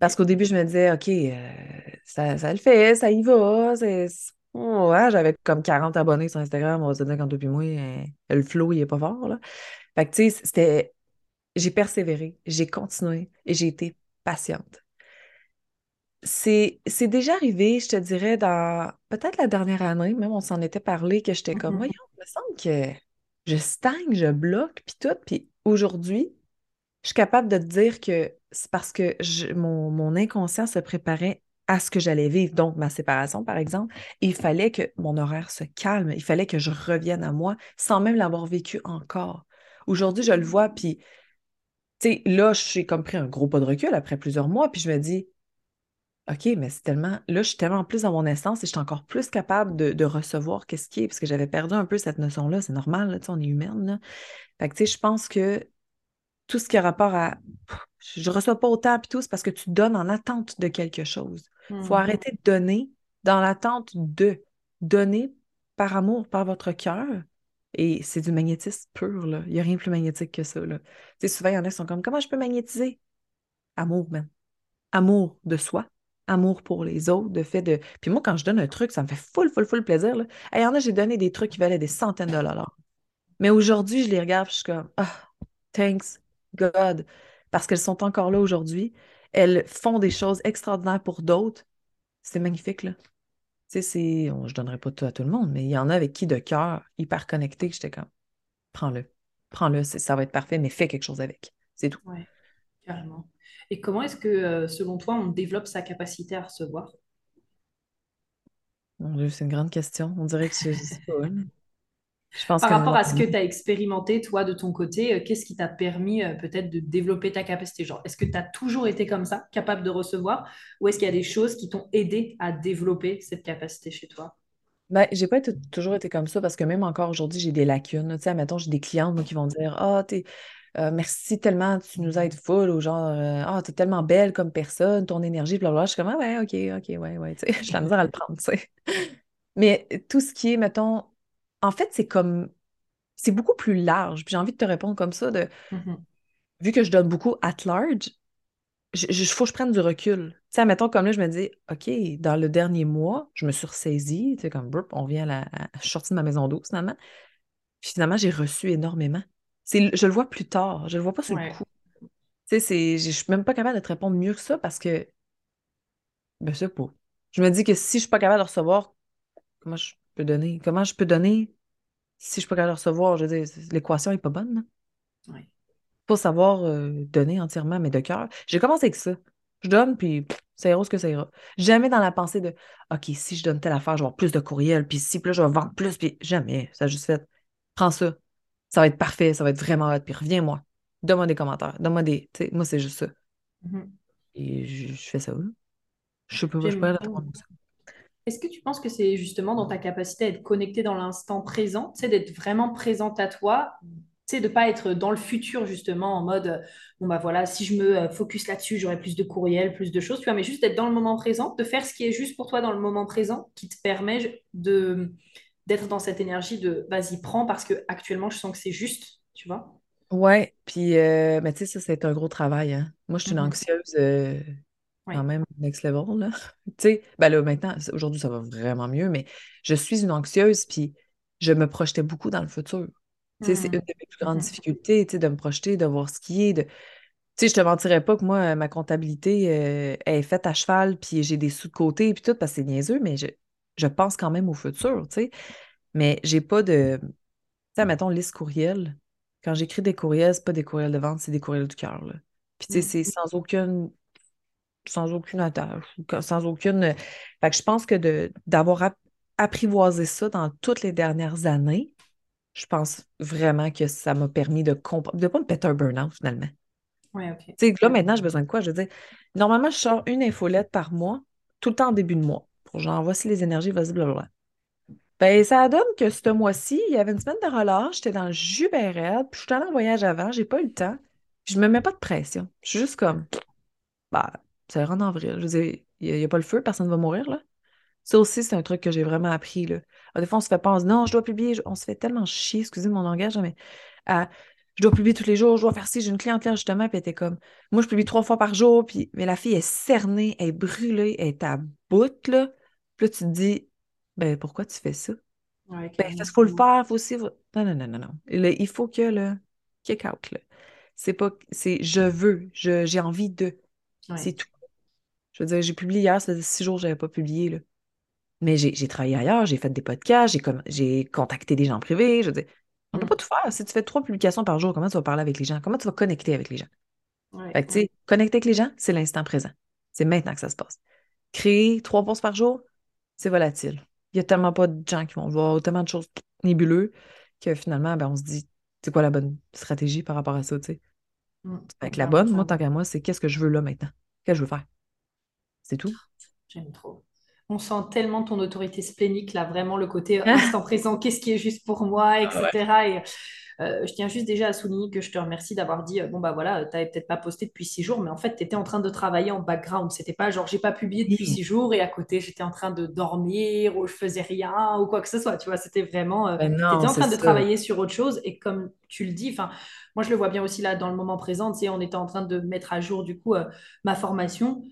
Parce qu'au début, je me disais, OK, euh, ça, ça le fait, ça y va, c'est Ouais, j'avais comme 40 abonnés sur Instagram, on va se dire quand depuis moi, euh, le flow, il est pas fort, là. Fait que, tu sais, c'était... J'ai persévéré, j'ai continué et j'ai été patiente. C'est c'est déjà arrivé, je te dirais, dans peut-être la dernière année, même on s'en était parlé, que j'étais comme, Mhm. voyons, il me semble que je stagne, je bloque, puis tout. Puis aujourd'hui, je suis capable de te dire que c'est parce que mon, mon inconscient se préparait à ce que j'allais vivre, donc ma séparation, par exemple. Il fallait que mon horaire se calme, il fallait que je revienne à moi sans même l'avoir vécu encore. Aujourd'hui, je le vois, puis, tu sais, là, j'ai comme pris un gros pas de recul après plusieurs mois, puis je me dis, OK, mais c'est tellement. Là, je suis tellement plus dans mon essence et je suis encore plus capable de, recevoir qu'est-ce qui est, parce que j'avais perdu un peu cette notion-là. C'est normal, on est humaine, là. Fait que, tu sais, je pense que tout ce qui a rapport à je reçois pas autant puis tout, c'est parce que tu donnes en attente de quelque chose. Il faut Mhm. arrêter de donner dans l'attente de donner par amour, par votre cœur. Et c'est du magnétisme pur, là. Il n'y a rien de plus magnétique que ça, là. Tu sais, souvent, il y en a qui sont comme, comment je peux magnétiser? Amour, même. Amour de soi, amour pour les autres, de fait de... Puis moi, quand je donne un truc, ça me fait full, full, full plaisir, là. Et il y en a, j'ai donné des trucs qui valaient des centaines de dollars. Mais aujourd'hui, je les regarde, je suis comme, ah, thanks God, parce qu'elles sont encore là aujourd'hui. Elles font des choses extraordinaires pour d'autres. C'est magnifique, là. Tu sais, c'est, bon, je donnerai pas tout à tout le monde, mais il y en a avec qui de cœur, hyper connecté, j'étais comme, prends-le, prends-le, c'est- ça va être parfait, mais fais quelque chose avec. C'est tout. Ouais, carrément. Et comment est-ce que, euh, selon toi, on développe sa capacité à recevoir? Mon Dieu, c'est une grande question. On dirait que je, je sais pas. Je pense Par que rapport moi, à ce que tu as expérimenté, toi, de ton côté, euh, qu'est-ce qui t'a permis euh, peut-être de développer ta capacité? Genre, est-ce que tu as toujours été comme ça, capable de recevoir, ou est-ce qu'il y a des choses qui t'ont aidé à développer cette capacité chez toi? Ben, j'ai pas été- toujours été comme ça parce que même encore aujourd'hui, j'ai des lacunes. Tu sais, admettons, j'ai des clientes moi, qui vont dire Ah, t'es, euh, merci tellement, tu nous aides full, ou genre, euh, ah, t'es tellement belle comme personne, ton énergie, blablabla. Je suis comme, ah, ouais, ok, ok, ouais, ouais, tu sais, (laughs) j'ai la misère à le prendre, tu sais. Mais tout ce qui est, mettons, en fait, c'est comme, c'est beaucoup plus large. Puis j'ai envie de te répondre comme ça, de, Mhm. vu que je donne beaucoup at large, il faut que je prenne du recul. Tu sais, mettons, comme là, je me dis, OK, dans le dernier mois, je me suis ressaisie, tu sais, comme, on vient à la, à- je suis sortie de ma maison d'eau, finalement. Puis finalement, j'ai reçu énormément. C'est, je le vois plus tard, je le vois pas sur le coup. Tu sais, c'est, je suis même pas capable de te répondre mieux que ça parce que, ben, c'est pas. Je me dis que si je suis pas capable de recevoir, comment je peux donner? Comment je peux donner si je suis pas recevoir? Je veux dire, l'équation est pas bonne, là. ouais. Faut savoir euh, donner entièrement, mais de cœur. J'ai commencé avec ça. Je donne, puis pff, ça ira ce que ça ira. Jamais dans la pensée de OK, si je donne telle affaire, je vais avoir plus de courriels, puis si, puis là, je vais vendre plus, puis jamais. Ça a juste fait prends ça. Ça va être parfait, ça va être vraiment hot, puis reviens-moi. Donne-moi des commentaires, donne-moi des. moi, c'est juste ça. Mhm. Et je, je fais ça. là. Je sais pas, je beaucoup. répondre ça. Est-ce que tu penses que c'est justement dans ta capacité à être connecté dans l'instant présent, d'être vraiment présente à toi, de pas être dans le futur justement en mode, euh, bon bah voilà, si je me euh, focus là-dessus, j'aurai plus de courriels, plus de choses, tu vois, mais juste d'être dans le moment présent, de faire ce qui est juste pour toi dans le moment présent, qui te permet de d'être dans cette énergie de vas-y, prends parce que actuellement je sens que c'est juste, tu vois? Ouais, puis, euh, mais tu sais, ça, c'est un gros travail, hein. Moi, je suis une Mhm. anxieuse. euh, quand même next level, là. (laughs) Tu sais, ben là, maintenant, aujourd'hui, ça va vraiment mieux, mais je suis une anxieuse, puis je me projetais beaucoup dans le futur. Tu sais, c'est une Mhm. de mes plus grandes difficultés, tu sais, de me projeter, de voir ce qui est, de... Tu sais, je te mentirais pas que moi, ma comptabilité euh, elle est faite à cheval, puis j'ai des sous de côté, puis tout, parce que c'est niaiseux, mais je, je pense quand même au futur, tu sais. Mais j'ai pas de... Tu sais, mettons, liste courriel. Quand j'écris des courriels, c'est pas des courriels de vente, c'est des courriels du cœur, là. Puis tu sais, Mhm. c'est sans aucune sans aucune attache, sans aucune. euh, Fait que je pense que d'avoir ap- apprivoisé ça dans toutes les dernières années, je pense vraiment que ça m'a permis de comprendre, de pas me péter un burn-out finalement. Ouais, ok. Tu sais, là, maintenant, j'ai besoin de quoi? Je veux dire, normalement, je sors une infolette par mois, tout le temps en début de mois, pour genre, voici les énergies, vas-y, blablabla. Ben, ça donne que ce mois-ci, il y avait une semaine de relâche, j'étais dans le jus ben raide, puis je suis allée en voyage avant, j'ai pas eu le temps, puis je me mets pas de pression. Je suis juste comme, bah, ça ira en avril. Je veux dire, il n'y a, pas le feu, personne ne va mourir, là. Ça aussi, c'est un truc que j'ai vraiment appris, là. Ah, des fois, on se fait penser, non, je dois publier, on se fait tellement chier, excusez mon langage, mais à, je dois publier tous les jours, je dois faire ci, j'ai une cliente là, justement, puis elle était comme, moi, je publie trois fois par jour, puis, mais la fille est cernée, elle est brûlée, elle est à bout, là. Puis là, tu te dis, Ben, pourquoi tu fais ça? Ouais, Ben, parce qu'il faut le faire, il faut aussi. Non, non, non, non, non. Le- il faut que le kick out, là. C'est pas. C'est je veux, je, j'ai envie de. C'est tout. Je veux dire, j'ai publié hier, ça faisait six jours que je n'avais pas publié, là. Mais j'ai travaillé ailleurs, j'ai fait des podcasts, j'ai contacté des gens privés. Je veux dire, on ne peut Mm. pas tout faire. Si tu fais trois publications par jour, comment tu vas parler avec les gens? Comment tu vas connecter avec les gens? Ouais, Fait que, tu ouais. sais, connecter avec les gens, c'est l'instant présent. C'est maintenant que ça se passe. Créer trois posts par jour, c'est volatile. Il y a tellement pas de gens qui vont voir, tellement de choses nébuleuses que finalement, ben, on se dit, c'est quoi la bonne stratégie par rapport à ça, tu sais? Mm. Fait que la bonne, moi, tant qu'à moi, c'est qu'est-ce que je veux là maintenant? Qu'est-ce que je veux faire? C'est tout? J'aime trop. On sent tellement ton autorité splénique, là, vraiment le côté euh, (laughs) instant présent, qu'est-ce qui est juste pour moi, Ah ouais. etc. Et euh, je tiens juste déjà à souligner que je te remercie d'avoir dit, euh, bon, bah voilà, tu n'avais peut-être pas posté depuis six jours, mais en fait, tu étais en train de travailler en background. C'était pas genre, j'ai pas publié depuis six jours et à côté, j'étais en train de dormir ou je faisais rien ou quoi que ce soit. Tu vois, c'était vraiment, euh, Ben tu étais non, en train de ça. travailler sur autre chose et comme tu le dis, enfin, moi, je le vois bien aussi là dans le moment présent, tu sais, on était en train de mettre à jour, du coup, euh, ma formation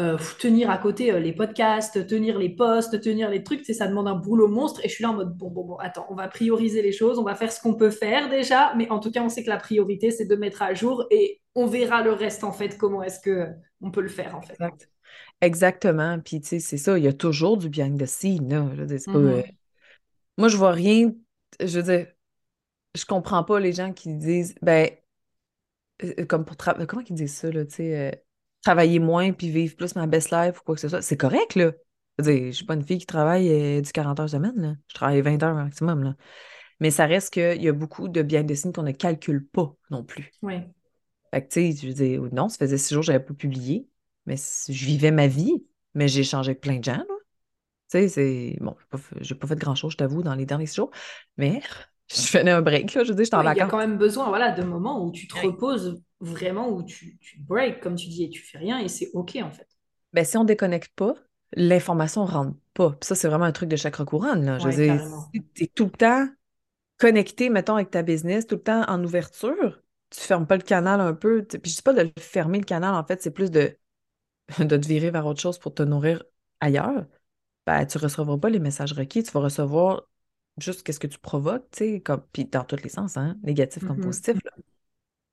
euh, tenir à côté euh, les podcasts, tenir les posts, tenir les trucs, ça demande un boulot monstre. Et je suis là en mode, bon, bon, bon, attends, on va prioriser les choses, on va faire ce qu'on peut faire déjà, mais en tout cas, on sait que la priorité, c'est de mettre à jour et on verra le reste, en fait, comment est-ce que on peut le faire, en fait. Exact. Exactement. Puis, tu sais, c'est ça. Il y a toujours du behind the scene, là. Je veux dire, c'est pas, euh. Moi, je vois rien. Je veux dire, je comprends pas les gens qui disent, ben, comme pour. Comment ils disent ça, là, tu sais, travailler moins puis vivre plus ma best life ou quoi que ce soit. C'est correct, là. Je je suis pas une fille qui travaille euh, du 40 heures semaine, là. Je travaille 20 heures maximum, là. Mais ça reste qu'il y a beaucoup de behind the scenes qu'on ne calcule pas non plus. Ouais. Fait que, tu sais, je veux dire, non, ça faisait six jours que j'avais pas publié, mais je vivais ma vie, mais j'ai échangé avec plein de gens, là. Tu sais, c'est... Bon, j'ai pas fait, pas fait grand-chose, je t'avoue, dans les derniers six jours, mais je faisais un break, là. Je veux dire, j'étais en Oui, il y a quand même besoin voilà, de moments où tu te Ouais. reposes vraiment, où tu, tu break, comme tu dis, et tu fais rien, et c'est OK, en fait. Ben, si on déconnecte pas, l'information rentre pas. Puis ça, c'est vraiment un truc de chakra couronne, là. Je veux dire, si t'es tout le temps connecté, mettons, avec ta business, tout le temps en ouverture, tu fermes pas le canal un peu. tu- Puis je dis pas de fermer le canal, en fait, c'est plus de, (laughs) de te virer vers autre chose pour te nourrir ailleurs. Ben, tu recevras pas les messages requis, tu vas recevoir juste qu'est-ce que tu provoques, tu sais, comme, puis dans tous les sens, hein, négatif comme Mhm. positif, là.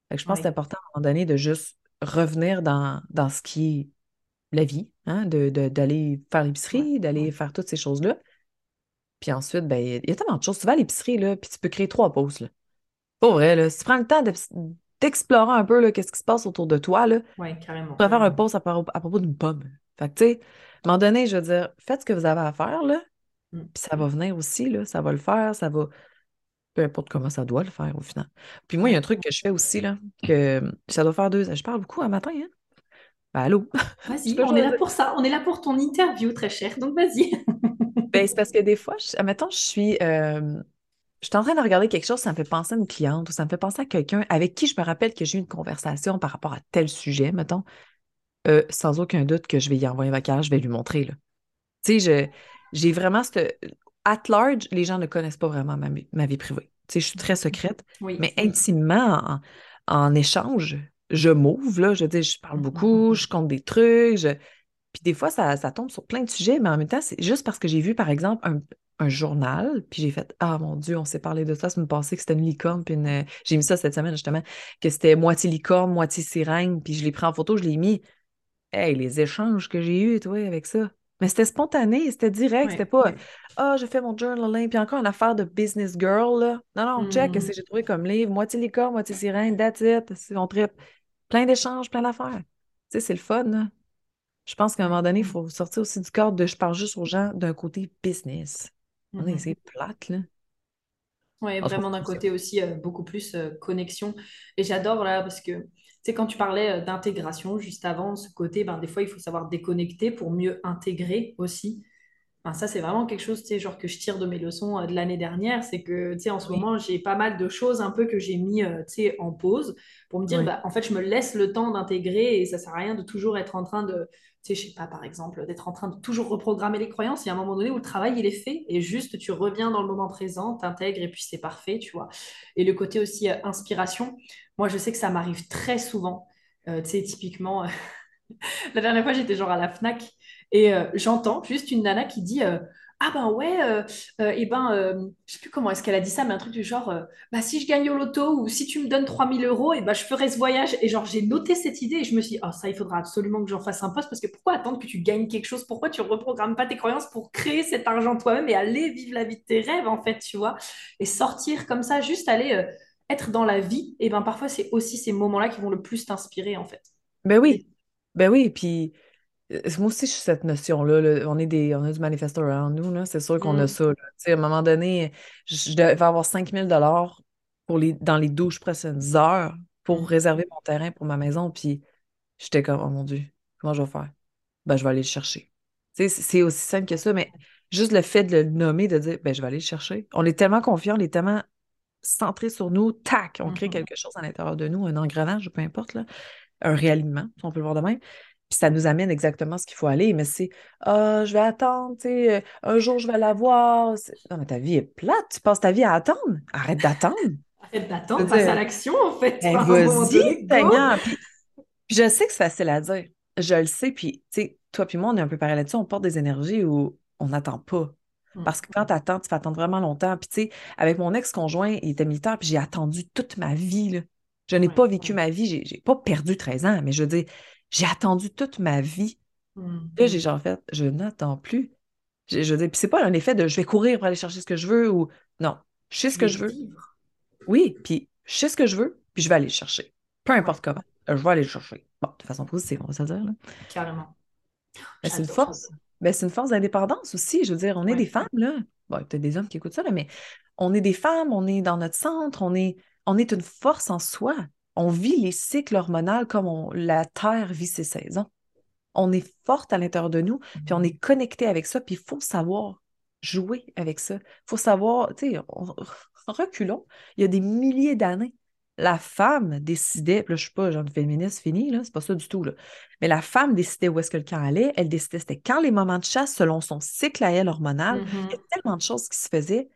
Fait que je pense que c'est important à un moment donné de juste revenir dans, dans ce qui est la vie, hein, de, de- d'aller faire Ouais. l'épicerie, d'aller Ouais. faire toutes ces choses-là. Puis ensuite, ben, il y a tellement de choses. Tu vas à l'épicerie, là, puis tu peux créer trois pauses, là. Pour vrai, là, si tu prends le temps d'ex- d'explorer un peu, là, qu'est-ce qui se passe autour de toi, là, tu Ouais, carrément, pourrais faire un carrément. pause à, à propos d'une pomme. Fait que, tu sais, à un moment donné, je veux dire, faites ce que vous avez à faire, là. Puis ça va venir aussi, là, ça va le faire, ça va, peu importe comment ça doit le faire, au final. Puis moi, il y a un truc que je fais aussi, là, que ça doit faire deux. Je parle beaucoup un matin, hein? Ben, allô? (laughs) Vas-y, on est là pour ça. On est là pour ton interview, très cher. Donc, vas-y. (laughs) Ben, c'est parce que des fois, je, admettons, je suis, euh, je suis en train de regarder quelque chose, ça me fait penser à une cliente ou ça me fait penser à quelqu'un avec qui je me rappelle que j'ai eu une conversation par rapport à tel sujet, mettons, euh, sans aucun doute que je vais y envoyer un vocal, je vais lui montrer, là. Tu sais, je, j'ai vraiment cette... At large, les gens ne connaissent pas vraiment ma, vie- ma vie privée. Tu sais, je suis très secrète, Oui, mais intimement, en, en échange, je m'ouvre, là, je dis, je parle Mm, mm, beaucoup, mm, je compte des trucs, je, puis des fois, ça, ça tombe sur plein de sujets, mais en même temps, c'est juste parce que j'ai vu, par exemple, un, un journal, puis j'ai fait Ah mon Dieu, on s'est parlé de ça, ça me passait que c'était une licorne, puis une... j'ai mis ça cette semaine justement, que c'était moitié licorne, moitié sirène, puis je l'ai pris en photo, je l'ai mis. Hey, les échanges que j'ai eus, toi, avec ça. Mais c'était spontané, c'était direct, c'était pas ouais. Ah, je fais mon journaling, puis encore une affaire de business girl, là. Non, non, check, Mm, que j'ai trouvé comme livre, moitié licorne, moitié sirène, that's it, c'est mon trip. Plein d'échanges, plein d'affaires. Tu sais, c'est le fun, là. Je pense qu'à un moment donné, il Mm, faut sortir aussi du cadre de je parle juste aux gens d'un côté business. On mhm. c'est plate, là. Tout cas, vraiment d'un côté aussi euh, beaucoup plus euh, connexion. Et j'adore là parce que, sais, quand tu parlais euh, d'intégration juste avant, ce côté, ben, des fois, il faut savoir déconnecter pour mieux intégrer aussi. Enfin, ça, c'est vraiment quelque chose, tu sais, genre que je tire de mes leçons euh, de l'année dernière, c'est que, tu sais, en ce Oui, moment, j'ai pas mal de choses un peu que j'ai mis, euh, tu sais, en pause pour me dire, oui, bah, en fait, je me laisse le temps d'intégrer et ça sert à rien de toujours être en train de, tu sais, je sais pas, par exemple, d'être en train de toujours reprogrammer les croyances. Il y a un moment donné où le travail, il est fait et juste tu reviens dans le moment présent, t'intègres et puis c'est parfait, tu vois. Et le côté aussi euh, inspiration, moi, je sais que ça m'arrive très souvent. Euh, tu sais, typiquement, (laughs) la dernière fois, j'étais genre à la Fnac et euh, j'entends juste une nana qui dit euh, ah ben ouais, euh, euh, et ben, euh, je sais plus comment est-ce qu'elle a dit ça, mais un truc du genre, euh, bah si je gagne au loto ou si tu me donnes 3000 euros, et ben je ferai ce voyage. Et genre, j'ai noté cette idée et je me suis dit, oh ça, il faudra absolument que j'en fasse un poste parce que pourquoi attendre que tu gagnes quelque chose? Pourquoi tu reprogrammes pas tes croyances pour créer cet argent toi-même et aller vivre la vie de tes rêves, en fait, tu vois? Et sortir comme ça, juste aller euh, être dans la vie, et ben parfois, c'est aussi ces moments-là qui vont le plus t'inspirer, en fait. Ben oui, ben oui, puis euh, moi aussi, je suis cette notion-là. là. On est des, on a du manifesteur en nous, là. C'est sûr qu'on a Mm, ça. là. Tu sais, à un moment donné, je, devais avoir 5000 dollars pour les, dans les 12 prochaines heures pour mm, réserver mon terrain pour ma maison, puis j'étais comme, oh mon Dieu, comment je vais faire? Ben, je vais aller le chercher. C'est aussi simple que ça, mais juste le fait de le nommer, de dire, ben, je vais aller le chercher. On est tellement confiants, on est tellement centré sur nous, tac, on crée mhm. quelque chose à l'intérieur de nous, un engrenage, peu importe, là, un réalignement, si on peut le voir de même. Puis ça nous amène exactement ce qu'il faut aller, mais c'est Ah, je vais attendre, tu euh, un jour je vais l'avoir. Non, mais ta vie est plate, tu passes ta vie à attendre. Arrête d'attendre. Arrête d'attendre, passe à l'action, en fait. ben, vas-y. Puis, puis je sais que c'est facile à dire. Je le sais, puis tu sais, toi puis moi, on est un peu pareil là-dessus, on porte des énergies où on n'attend pas. Mm, Parce que quand tu attends, tu peux attendre vraiment longtemps. Puis, tu sais, avec mon ex-conjoint, il était militaire, puis j'ai attendu toute ma vie. là. Je n'ai ouais. pas vécu ma vie, j'ai j'ai pas perdu 13 ans, mais je veux dire, j'ai attendu toute ma vie. Mm, Là, j'ai genre fait, je n'attends plus. Je, je veux dire, puis c'est pas un effet de je vais courir pour aller chercher ce que je veux ou non, je sais ce que je veux. vivre. Oui, puis je sais ce que je veux, puis je vais aller le chercher. Peu Ouais, importe comment, je vais aller le chercher. Bon, de façon positive, on va se dire, là. carrément. C'est une force. Ben, c'est une force d'indépendance aussi. Je veux dire, on est des femmes, là. Bon, il y a peut-être des hommes qui écoutent ça, là, mais on est des femmes, on est dans notre centre, on est, on est une force en soi. On vit les cycles hormonaux comme on- la Terre vit ses saisons. On est forte à l'intérieur de nous, puis on est connecté avec ça, puis il faut savoir jouer avec ça. Il faut savoir, tu sais, on- reculons, il y a des milliers d'années, la femme décidait, là, je ne suis pas genre une féministe finie, là, c'est pas ça du tout, là. Mais la femme décidait où est-ce que le camp allait, elle décidait c'était quand les moments de chasse selon son cycle à elle hormonal. Il y a Mhm. tellement de choses qui se faisaient.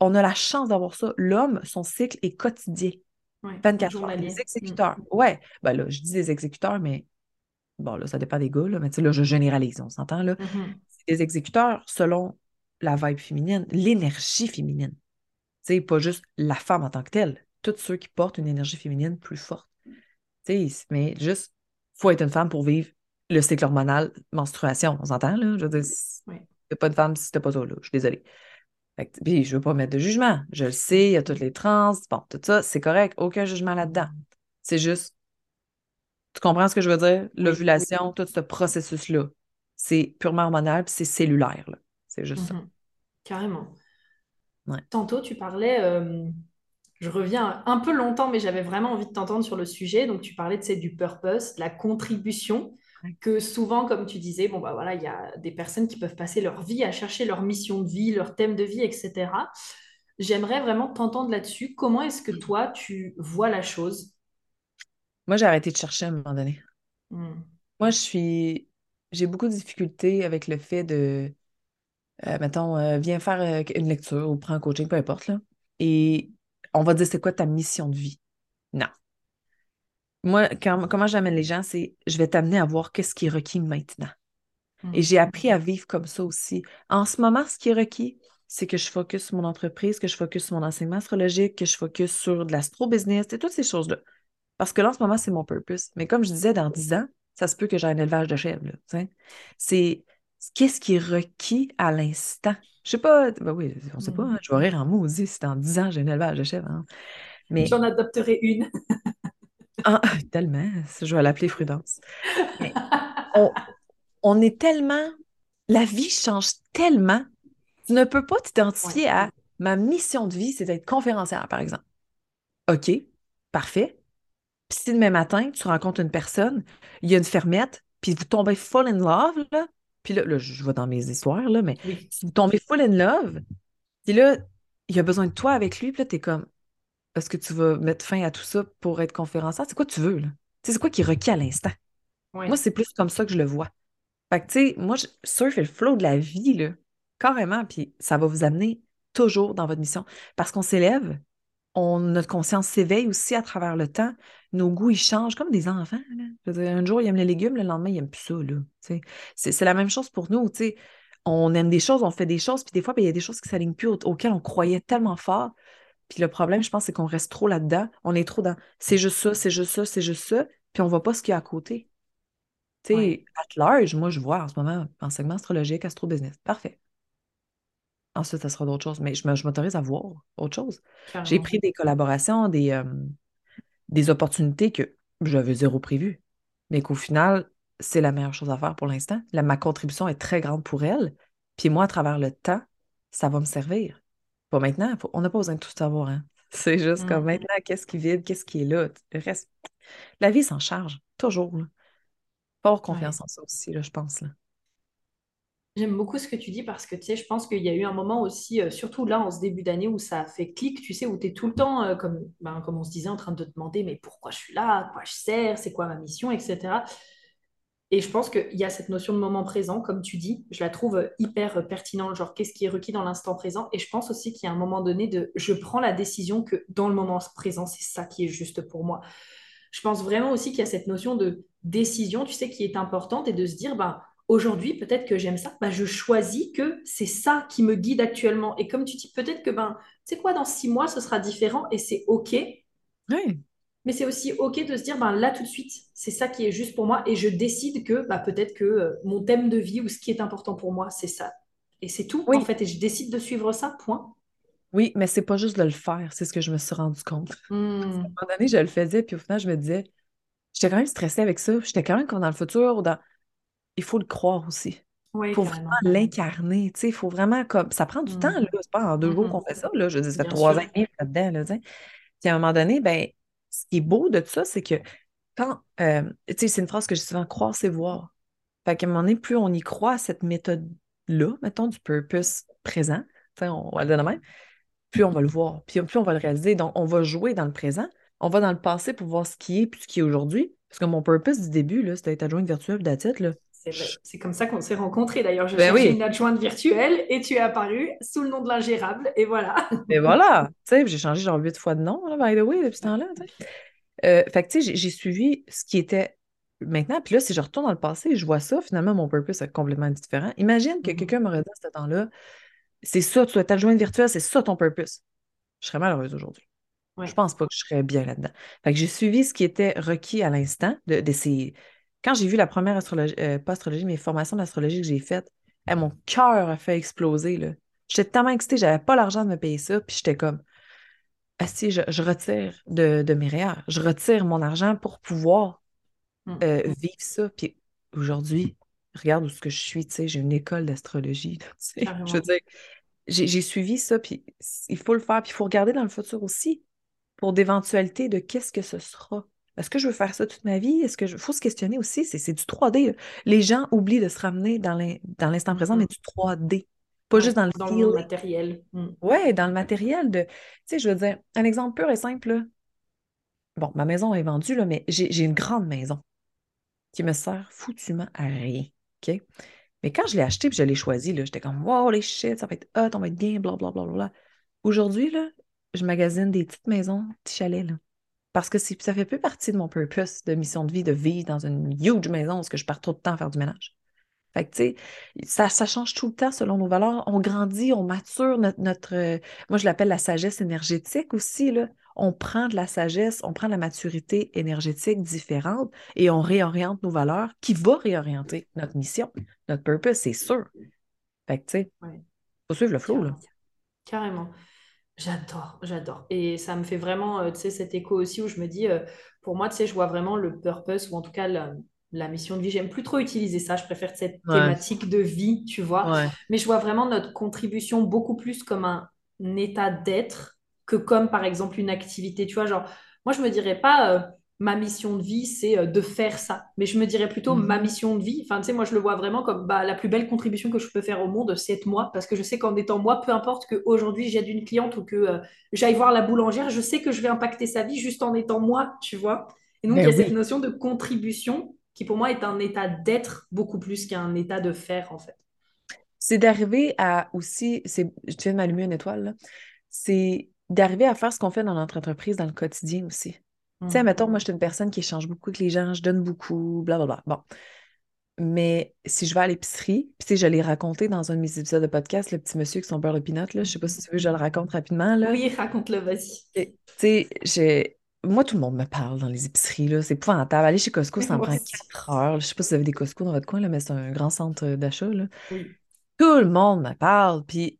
On a la chance d'avoir ça. L'homme, son cycle est quotidien, Ouais. 24 heures. Les. Mm. exécuteurs, ouais, ben là, je dis des exécuteurs, mais bon, là, ça dépend des gars, là, mais tu sais, là, je généralise, on s'entend, là. Mhm. C'est des exécuteurs selon la vibe féminine, l'énergie féminine. Tu sais, pas juste la femme en tant que telle. Tous ceux qui portent une énergie féminine plus forte. Mais juste, faut être une femme pour vivre le cycle hormonal, menstruation, on s'entend, là? Je veux dire, Ouais. t'es pas une femme si t'as pas ça, là. Je suis désolée. Fait que- puis, je veux pas mettre de jugement. Je le sais, il y a toutes les trans, bon, tout ça, c'est correct. Aucun jugement là-dedans. C'est juste, tu comprends ce que je veux dire? Oui. L'ovulation, tout ce processus-là, c'est purement hormonal, puis c'est cellulaire, là. C'est juste ça. Mhm. Carrément. Ouais. Tantôt, tu parlais, euh, je reviens un peu longtemps, mais j'avais vraiment envie de t'entendre sur le sujet. Donc, tu parlais de, c'est du purpose, de la contribution, que souvent, comme tu disais, bon, bah voilà, il y a des personnes qui peuvent passer leur vie à chercher leur mission de vie, leur thème de vie, etc. J'aimerais vraiment t'entendre là-dessus. Comment est-ce que toi, tu vois la chose? Moi, j'ai arrêté de chercher à un moment donné. Hmm. Moi, je suis. J'ai beaucoup de difficultés avec le fait de. euh, mettons, euh, viens faire euh, une lecture ou prends un coaching, peu importe, là. Et on va dire, c'est quoi ta mission de vie? Non. Moi, quand- comment j'amène les gens, c'est je vais t'amener à voir qu'est-ce qui est requis maintenant. Et Hmm. j'ai appris à vivre comme ça aussi. En ce moment, ce qui est requis, c'est que je focus sur mon entreprise, que je focus sur mon enseignement astrologique, que je focus sur de l'astro-business, et toutes ces choses-là. Parce que là, en ce moment, c'est mon purpose. Mais comme je disais, dans 10 ans, ça se peut que j'ai un élevage de chèvres. C'est qu'est-ce qui est requis à l'instant? Je sais pas, ben oui, on sait pas, Hmm. hein, je vais rire en maudit si dans 10 ans, j'ai un élevage de chèvres. hein. Mais J'en adopterai une. ah, tellement, je vais l'appeler Prudence. Mais (laughs) on, on est tellement, la vie change tellement, tu ne peux pas t'identifier Ouais. à ma mission de vie, c'est d'être conférencière, par exemple. OK, parfait. Puis si demain matin, tu rencontres une personne, il y a une fermette, puis vous tombez full in love, là, puis là, là, je vais dans mes histoires, là, mais Oui. si vous tombez full in love, puis là, il a besoin de toi avec lui, puis là, t'es comme, est-ce que tu vas mettre fin à tout ça pour être conférencière? C'est quoi tu veux, là? C'est quoi qui requis à l'instant? Moi, c'est plus comme ça que je le vois. Fait que, tu sais, moi, je surfe le flow de la vie, là, carrément, puis ça va vous amener toujours dans votre mission. Parce qu'on s'élève, on, notre conscience s'éveille aussi à travers le temps. Nos goûts, ils changent comme des enfants. là. Dire, un jour, ils aiment les légumes, le lendemain, ils n'aiment plus ça. Là, c'est, la même chose pour nous. on aime des choses, on fait des choses, puis des fois, ben, il y a des choses qui ne s'alignent plus auxquelles on croyait tellement fort. Puis le problème, je pense, c'est qu'on reste trop là-dedans. On est trop dans c'est juste ça, c'est juste ça, c'est juste ça, puis on ne voit pas ce qu'il y a à côté. Tu sais, à large, moi, je vois en ce moment enseignement astrologique, astro-business. Parfait. Ensuite, ça sera d'autres choses. Mais je m'autorise à voir autre chose. J'ai pris des collaborations, des, euh, des opportunités que j'avais zéro prévu. Mais qu'au final, c'est la meilleure chose à faire pour l'instant. Ma contribution est très grande pour elle. Puis moi, à travers le temps, ça va me servir. Bon, maintenant, on n'a pas besoin de tout savoir. Hein. (laughs) C'est juste comme mm. maintenant, qu'est-ce qui vide, qu'est-ce qui est là? Le reste, la vie s'en charge, toujours. Là. Fort confiance en ça aussi, là, je pense. Là. J'aime beaucoup ce que tu dis parce que tu sais, je pense qu'il y a eu un moment aussi, euh, surtout là en ce début d'année, où ça fait clic, tu sais, où tu es tout le temps, euh, comme, ben, comme on se disait, en train de te demander mais pourquoi je suis là, quoi je sers, c'est quoi ma mission, etc. Et je pense qu'il y a cette notion de moment présent, comme tu dis, je la trouve hyper pertinente, genre qu'est-ce qui est requis dans l'instant présent? Et je pense aussi qu'il y a un moment donné de je prends la décision que dans le moment présent, c'est ça qui est juste pour moi. Je pense vraiment aussi qu'il y a cette notion de décision, tu sais, qui est importante et de se dire, ben, aujourd'hui, peut-être que j'aime ça, ben, je choisis que c'est ça qui me guide actuellement. Et comme tu dis, peut-être que, ben, sais quoi, dans six mois, ce sera différent et c'est OK. Oui mais c'est aussi OK de se dire, ben, là, tout de suite, c'est ça qui est juste pour moi, et je décide que bah, peut-être que euh, mon thème de vie ou ce qui est important pour moi, c'est ça. Et c'est tout, en fait, et je décide de suivre ça, point. Oui, mais c'est pas juste de le faire, c'est ce que je me suis rendu compte. Hmm. (laughs) À un moment donné, je le faisais, puis au final, je me disais, j'étais quand même stressée avec ça, j'étais quand même comme dans le futur, dans... il faut le croire aussi. Il faut vraiment l'incarner, tu sais, il faut vraiment comme, ça prend du temps, hmm. là, c'est pas en deux jours hmm. qu'on fait ça, là, je dis, ça fait trois ans et demi là-dedans, là, Puis à un moment donné, ben, ce qui est beau de ça, c'est que quand, euh, tu sais, c'est une phrase que je souvent, croire, c'est voir. Fait qu'à un moment donné, plus on y croit à cette méthode-là, mettons, du purpose présent, on va le de même, plus on va le voir, puis plus on va le réaliser. Donc, on va jouer dans le présent, on va dans le passé pour voir ce qui est, puis ce qui est aujourd'hui. Parce que mon purpose du début, c'était être adjointe virtuelle d'attitude, là. C'est comme ça qu'on s'est rencontrés d'ailleurs. Je ben une adjointe virtuelle et tu es apparu sous le nom de l'ingérable et voilà. (laughs) Et voilà. Tu sais, j'ai changé genre huit fois de nom, là, by the way, depuis ce temps-là. Euh, fait que tu sais, j'ai suivi ce qui était maintenant. Puis là, si je retourne dans le passé et je vois ça, finalement, mon purpose est complètement différent. Imagine que mm-hmm. quelqu'un m'aurait dit à ce temps-là, c'est ça, tu dois être adjointe virtuelle, c'est ça ton purpose. Je serais malheureuse aujourd'hui. Je pense pas que je serais bien là-dedans. Fait que j'ai suivi ce qui était requis à l'instant de, de ces quand j'ai vu la première astrologie, euh, pas astrologie, mais formation d'astrologie que j'ai faite, eh, mon cœur a fait exploser. J'étais tellement excitée, j'avais pas l'argent de me payer ça, puis j'étais comme, ah si, je, retire de, mes REER, je retire mon argent pour pouvoir mm. euh, vivre ça. Puis aujourd'hui, regarde où ce que je suis, tu sais, j'ai une école d'astrologie. Je veux dire, j'ai suivi ça, puis il faut le faire, puis il faut regarder dans le futur aussi pour d'éventualités de qu'est-ce que ce sera. Est-ce que je veux faire ça toute ma vie? Est-ce que je... faut se questionner aussi? C'est du 3D. Les gens oublient de se ramener dans l'instant présent, mais mm. du 3D. Pas juste dans le dans le matériel. Mm. Oui, dans le matériel de. Tu sais, je veux dire, un exemple pur et simple. Bon, ma maison est vendue, là, mais j'ai une grande maison qui me sert foutument à rien. OK? Mais quand je l'ai acheté et je l'ai choisi, j'étais comme Wow, les shit, ça va être hot, on va être bien, blablabla. Bla, bla, bla. Aujourd'hui, je magasine des petites maisons, petits chalets. Là. Parce que ça fait peu partie de mon purpose de mission de vie de vivre dans une huge maison parce que je pars trop de temps à faire du ménage. Fait que, tu sais, ça, change tout le temps selon nos valeurs. On grandit, on mature notre, euh, moi, je l'appelle la sagesse énergétique aussi, là. On prend de la sagesse, on prend de la maturité énergétique différente et on réoriente nos valeurs qui va réorienter notre mission, notre purpose, c'est sûr. Fait que, tu sais, faut suivre le flow, là. Carrément. J'adore, j'adore. Et ça me fait vraiment, euh, tu sais, cet écho aussi où je me dis, euh, pour moi, tu sais, je vois vraiment le purpose ou en tout cas la, mission de vie. J'aime plus trop utiliser ça. Je préfère cette thématique de vie, tu vois. Mais je vois vraiment notre contribution beaucoup plus comme un, état d'être que comme, par exemple, une activité. Tu vois, genre, moi, je me dirais pas, euh, ma mission de vie, c'est euh, de faire ça. Mais je me dirais plutôt mhm. ma mission de vie. Enfin, tu sais, moi, je le vois vraiment comme bah, la plus belle contribution que je peux faire au monde, c'est être moi. Parce que je sais qu'en étant moi, peu importe qu'aujourd'hui j'aide une cliente ou que euh, j'aille voir la boulangère, je sais que je vais impacter sa vie juste en étant moi, tu vois. Et donc, il y a cette notion de contribution qui, pour moi, est un état d'être beaucoup plus qu'un état de faire, en fait. C'est d'arriver à aussi, c'est, je viens de m'allumer une étoile, c'est d'arriver à faire ce qu'on fait dans notre entreprise dans le quotidien aussi. Tu sais, mettons, moi, je suis une personne qui échange beaucoup avec les gens, je donne beaucoup, blablabla. Bon. Mais si je vais à l'épicerie, puis tu sais, je l'ai raconté dans un de mes épisodes de podcast, le petit monsieur qui son beurre de pinot, là, je sais pas si tu veux, je le raconte rapidement, là. Oui, raconte-le, vas-y. Tu sais, j'ai... Moi, tout le monde me parle dans les épiceries, là. C'est épouvantable. Aller chez Costco, (laughs) ça me prend 4 heures. Je sais pas si vous avez des Costco dans votre coin, là, mais c'est un grand centre d'achat, là. Oui. Tout le monde me parle, puis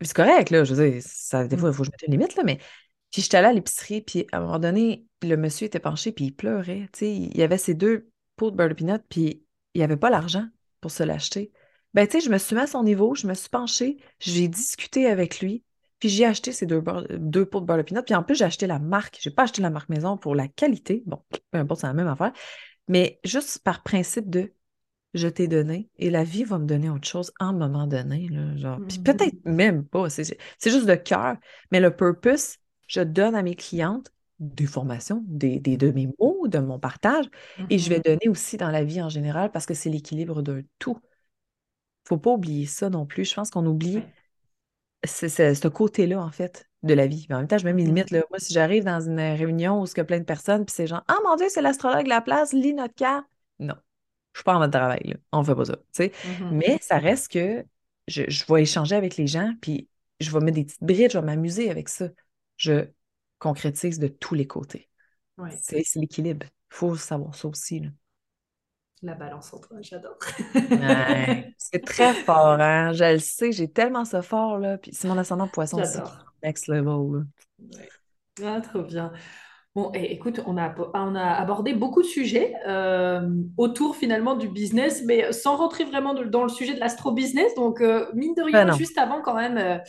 c'est correct, là. Je veux dire, ça, des fois, il faut que je mette une limite, là, mais... Puis j'étais allée à l'épicerie, puis à un moment donné, le monsieur était penché, puis il pleurait, tu sais. Il y avait ses deux pots de beurre de pinot, puis il n'y avait pas l'argent pour se l'acheter. Ben, tu sais, je me suis mis à son niveau, je me suis penchée, j'ai discuté avec lui, puis j'ai acheté ces deux, deux pots de beurre de pinot. Puis en plus, j'ai acheté la marque. Je n'ai pas acheté la marque maison pour la qualité. Bon, peu importe, c'est la même affaire. Mais juste par principe de je t'ai donné et la vie va me donner autre chose à un moment donné. Là, genre. Puis Mhm. peut-être même pas. C'est c'est juste de cœur. Mais le purpose, je donne à mes clientes des formations, des, des de mes mots, de mon partage. Et je vais Mhm. donner aussi dans la vie en général parce que c'est l'équilibre d'un tout. Faut pas oublier ça non plus. Je pense qu'on oublie ce côté-là, en fait, de la vie. Mais en même temps, je mets mes Mhm. limites. Là. Moi, si j'arrive dans une réunion où il y a plein de personnes, puis c'est genre, ah mon Dieu, c'est l'astrologue de la place, lis notre carte. Non, je suis pas en mode travail. Là. On fait pas ça. Mhm. Mais ça reste que je, je vais échanger avec les gens, puis je vais mettre des petites brides, je vais m'amuser avec ça. Je concrétise de tous les côtés. Ouais. C'est c'est l'équilibre. Il faut savoir ça aussi. là. La balance en toi, j'adore. Ouais, c'est très (laughs) fort, hein? Je le sais, j'ai tellement ça fort, là. Puis c'est mon ascendant poisson aussi qui est J'adore. next level. Ouais. Ah, trop bien. Bon, et écoute, on a, on a abordé beaucoup de sujets euh, autour finalement du business, mais sans rentrer vraiment de- dans le sujet de l'astro-business. Donc, euh, mine de Ben rien, non. juste avant quand même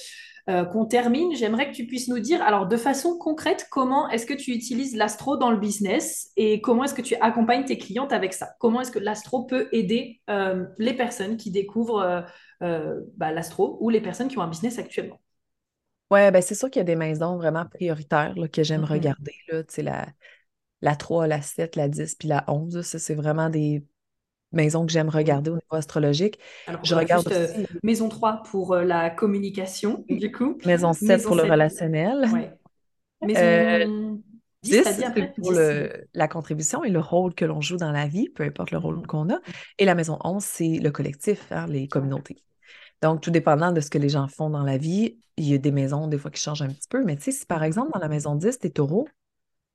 euh, qu'on termine, j'aimerais que tu puisses nous dire, alors de façon concrète, comment est-ce que tu utilises l'astro dans le business et comment est-ce que tu accompagnes tes clientes avec ça? Comment est-ce que l'astro peut aider euh, les personnes qui découvrent euh, bah, l'astro ou les personnes qui ont un business actuellement? Ouais, ben c'est sûr qu'il y a des maisons vraiment prioritaires là, que j'aime Mhm. regarder. Là, la, la 3, la 7, la 10, puis la 11. là, Ça, c'est vraiment des maisons que j'aime Oui. regarder au niveau astrologique. Alors, Je regarde juste euh, aussi maison 3 pour euh, la communication, du coup. maison 7 Maison pour le 7, relationnel. ouais. Euh, Maison 10, t'as 10, dit c'est après? pour 10. le, la contribution et le rôle que l'on joue dans la vie, peu importe le rôle qu'on a. Et la maison 11, c'est le collectif, hein, les communautés. Donc, tout dépendant de ce que les gens font dans la vie, il y a des maisons, des fois, qui changent un petit peu. Mais tu sais, si par exemple, dans la maison 10, tu es taureau,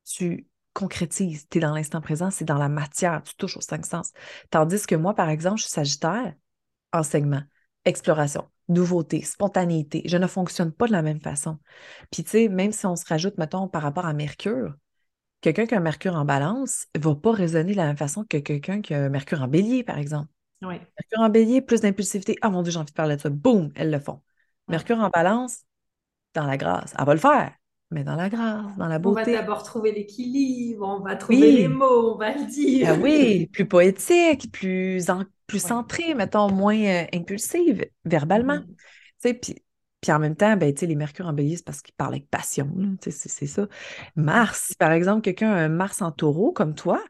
tu concrétises, tu es dans l'instant présent, c'est dans la matière, tu touches aux cinq sens. Tandis que moi, par exemple, je suis sagittaire, enseignement, exploration, nouveauté, spontanéité. Je ne fonctionne pas de la même façon. Puis, tu sais, même si on se rajoute, mettons, par rapport à Mercure, quelqu'un qui a un Mercure en balance ne va pas raisonner de la même façon que quelqu'un qui a un Mercure en bélier, par exemple. Ouais. Mercure en bélier, plus d'impulsivité. Ah mon Dieu, j'ai envie de parler de ça. Boum, elles le font. Mercure en balance, dans la grâce. Elle va le faire, mais dans la grâce, dans la On va beauté. d'abord trouver l'équilibre, on va trouver les mots, on va le dire. ben oui, plus poétique, plus, en- plus Ouais. centrée, mettons, moins euh, impulsive, verbalement. Mhm. Tu sais, puis, puis en même temps, ben, les Mercure en bélier, c'est parce qu'ils parlent avec passion, c'est ça. Mars, si par exemple, quelqu'un a un Mars en taureau, comme toi,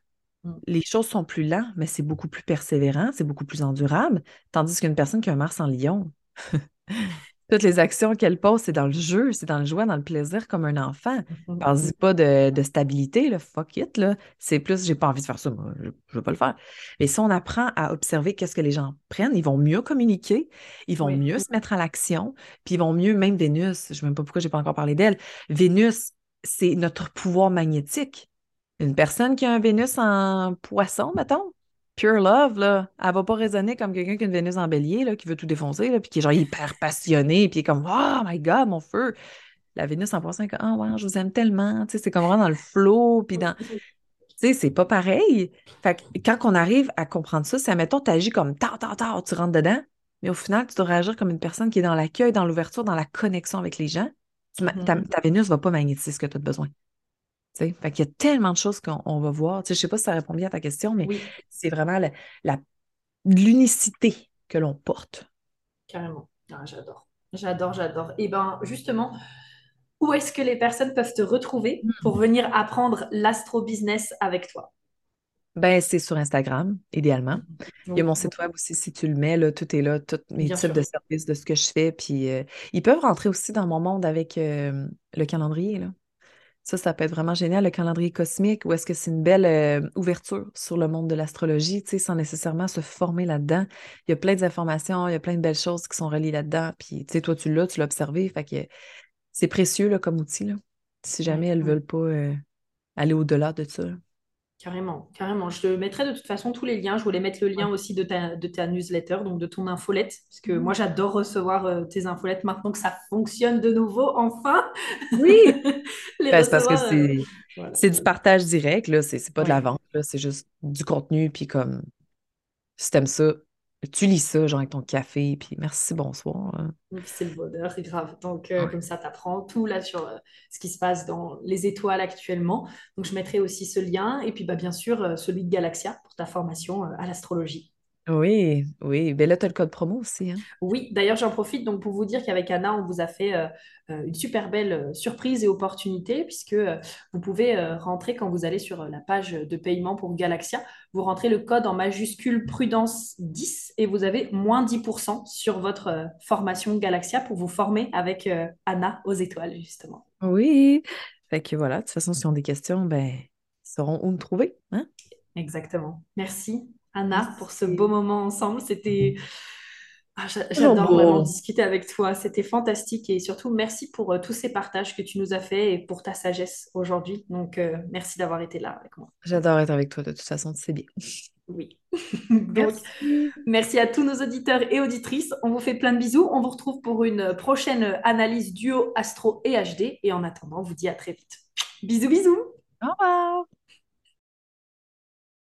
Mhm. les choses sont plus lentes, mais c'est beaucoup plus persévérant, c'est beaucoup plus endurable, tandis qu'une personne qui a un Mars en lion, (laughs) toutes les actions qu'elle pose, c'est dans le jeu, c'est dans le joie, dans le plaisir, comme un enfant. Mhm. Parle-y pas de, de stabilité, là, fuck it, là. C'est plus, j'ai pas envie de faire ça, moi, je, je veux pas le faire. Mais si on apprend à observer qu'est-ce que les gens prennent, ils vont mieux communiquer, ils vont Oui. mieux se mettre à l'action, puis ils vont mieux, même Vénus, je sais même pas pourquoi j'ai pas encore parlé d'elle. Vénus, c'est notre pouvoir magnétique. Une personne qui a un Vénus en poisson, mettons, pure love, là, elle va pas raisonner comme quelqu'un qui a une Vénus en bélier, là, qui veut tout défoncer, là, puis qui est genre hyper passionné, puis qui est comme, oh my God, mon feu. La Vénus en est comme, ah ouais, je vous aime tellement, tu sais, c'est comme vraiment dans le flow, puis dans, tu sais, c'est pas pareil. Fait que quand on arrive à comprendre ça, c'est, mettons, tu agis comme, tard, tard, tard, tu rentres dedans, mais au final, tu dois réagir comme une personne qui est dans l'accueil, dans l'ouverture, dans la connexion avec les gens. Ta, Mhm. ta Vénus va pas magnétiser ce que tu as besoin. Tu sais, fait qu'il y a tellement de choses qu'on on va voir. Je sais pas si ça répond bien à ta question, mais Oui, c'est vraiment la, la- l'unicité que l'on porte. carrément. Ah, j'adore. J'adore, j'adore. Et ben justement, où est-ce que les personnes peuvent te retrouver pour venir apprendre l'astro-business avec toi? Ben, c'est sur Instagram, idéalement. Il y a mon site web aussi, si tu le mets, là, tout est là, tous mes bien types sûr. de services de ce que je fais. Puis euh, ils peuvent rentrer aussi dans mon monde avec euh, le calendrier, là. Ça, ça peut être vraiment génial, le calendrier cosmique, ou est-ce que c'est une belle euh, ouverture sur le monde de l'astrologie, tu sais, sans nécessairement se former là-dedans. Il y a plein d'informations, il y a plein de belles choses qui sont reliées là-dedans. Puis, tu sais, toi, tu l'as, tu l'as observé. Fait que c'est précieux là, comme outil, là, si jamais elles ne veulent pas euh, aller au-delà de ça. Carrément, carrément. Je te mettrai de toute façon tous les liens. Je voulais mettre le lien aussi de ta, de ta newsletter, donc de ton infolette, parce que moi mmh. j'adore recevoir euh, tes infolettes maintenant que ça fonctionne de nouveau, enfin. Oui, (laughs) ben, c'est parce que c'est du partage direct, là. C'est pas de la vente, c'est juste du contenu, puis comme si t'aimes ça, tu lis ça, genre avec ton café, puis merci, bonsoir. Hein. C'est le bonheur, c'est grave. Donc, euh, comme ça, tu apprends tout là sur euh, ce qui se passe dans les étoiles actuellement. Donc, je mettrai aussi ce lien, et puis bah, bien sûr, euh, celui de Galaxia pour ta formation à l'astrologie. Oui, oui. Ben là, tu as le code promo aussi. Hein? Oui, d'ailleurs, j'en profite donc pour vous dire qu'avec Anna, on vous a fait euh, euh, une super belle euh, surprise et opportunité, puisque vous pouvez rentrer quand vous allez sur la page de paiement pour Galaxia. Vous rentrez le code en majuscule prudence 10 et vous avez moins 10% sur votre formation Galaxia pour vous former avec Anna aux étoiles, justement. Oui. Fait que voilà, de toute façon, si on a des questions, ben, ils sauront où me trouver. Hein? Exactement. Merci. Anna, pour ce beau moment ensemble. C'était. Ah, j'adore vraiment discuter avec toi. C'était fantastique et surtout merci pour euh, tous ces partages que tu nous as faits et pour ta sagesse aujourd'hui. Donc, euh, merci d'avoir été là avec moi. J'adore être avec toi de toute façon, c'est bien. Oui. (laughs) (laughs) merci. merci à tous nos auditeurs et auditrices. On vous fait plein de bisous. On vous retrouve pour une prochaine analyse duo astro et HD. Et en attendant, on vous dit à très vite. Bisous, bisous. Au revoir.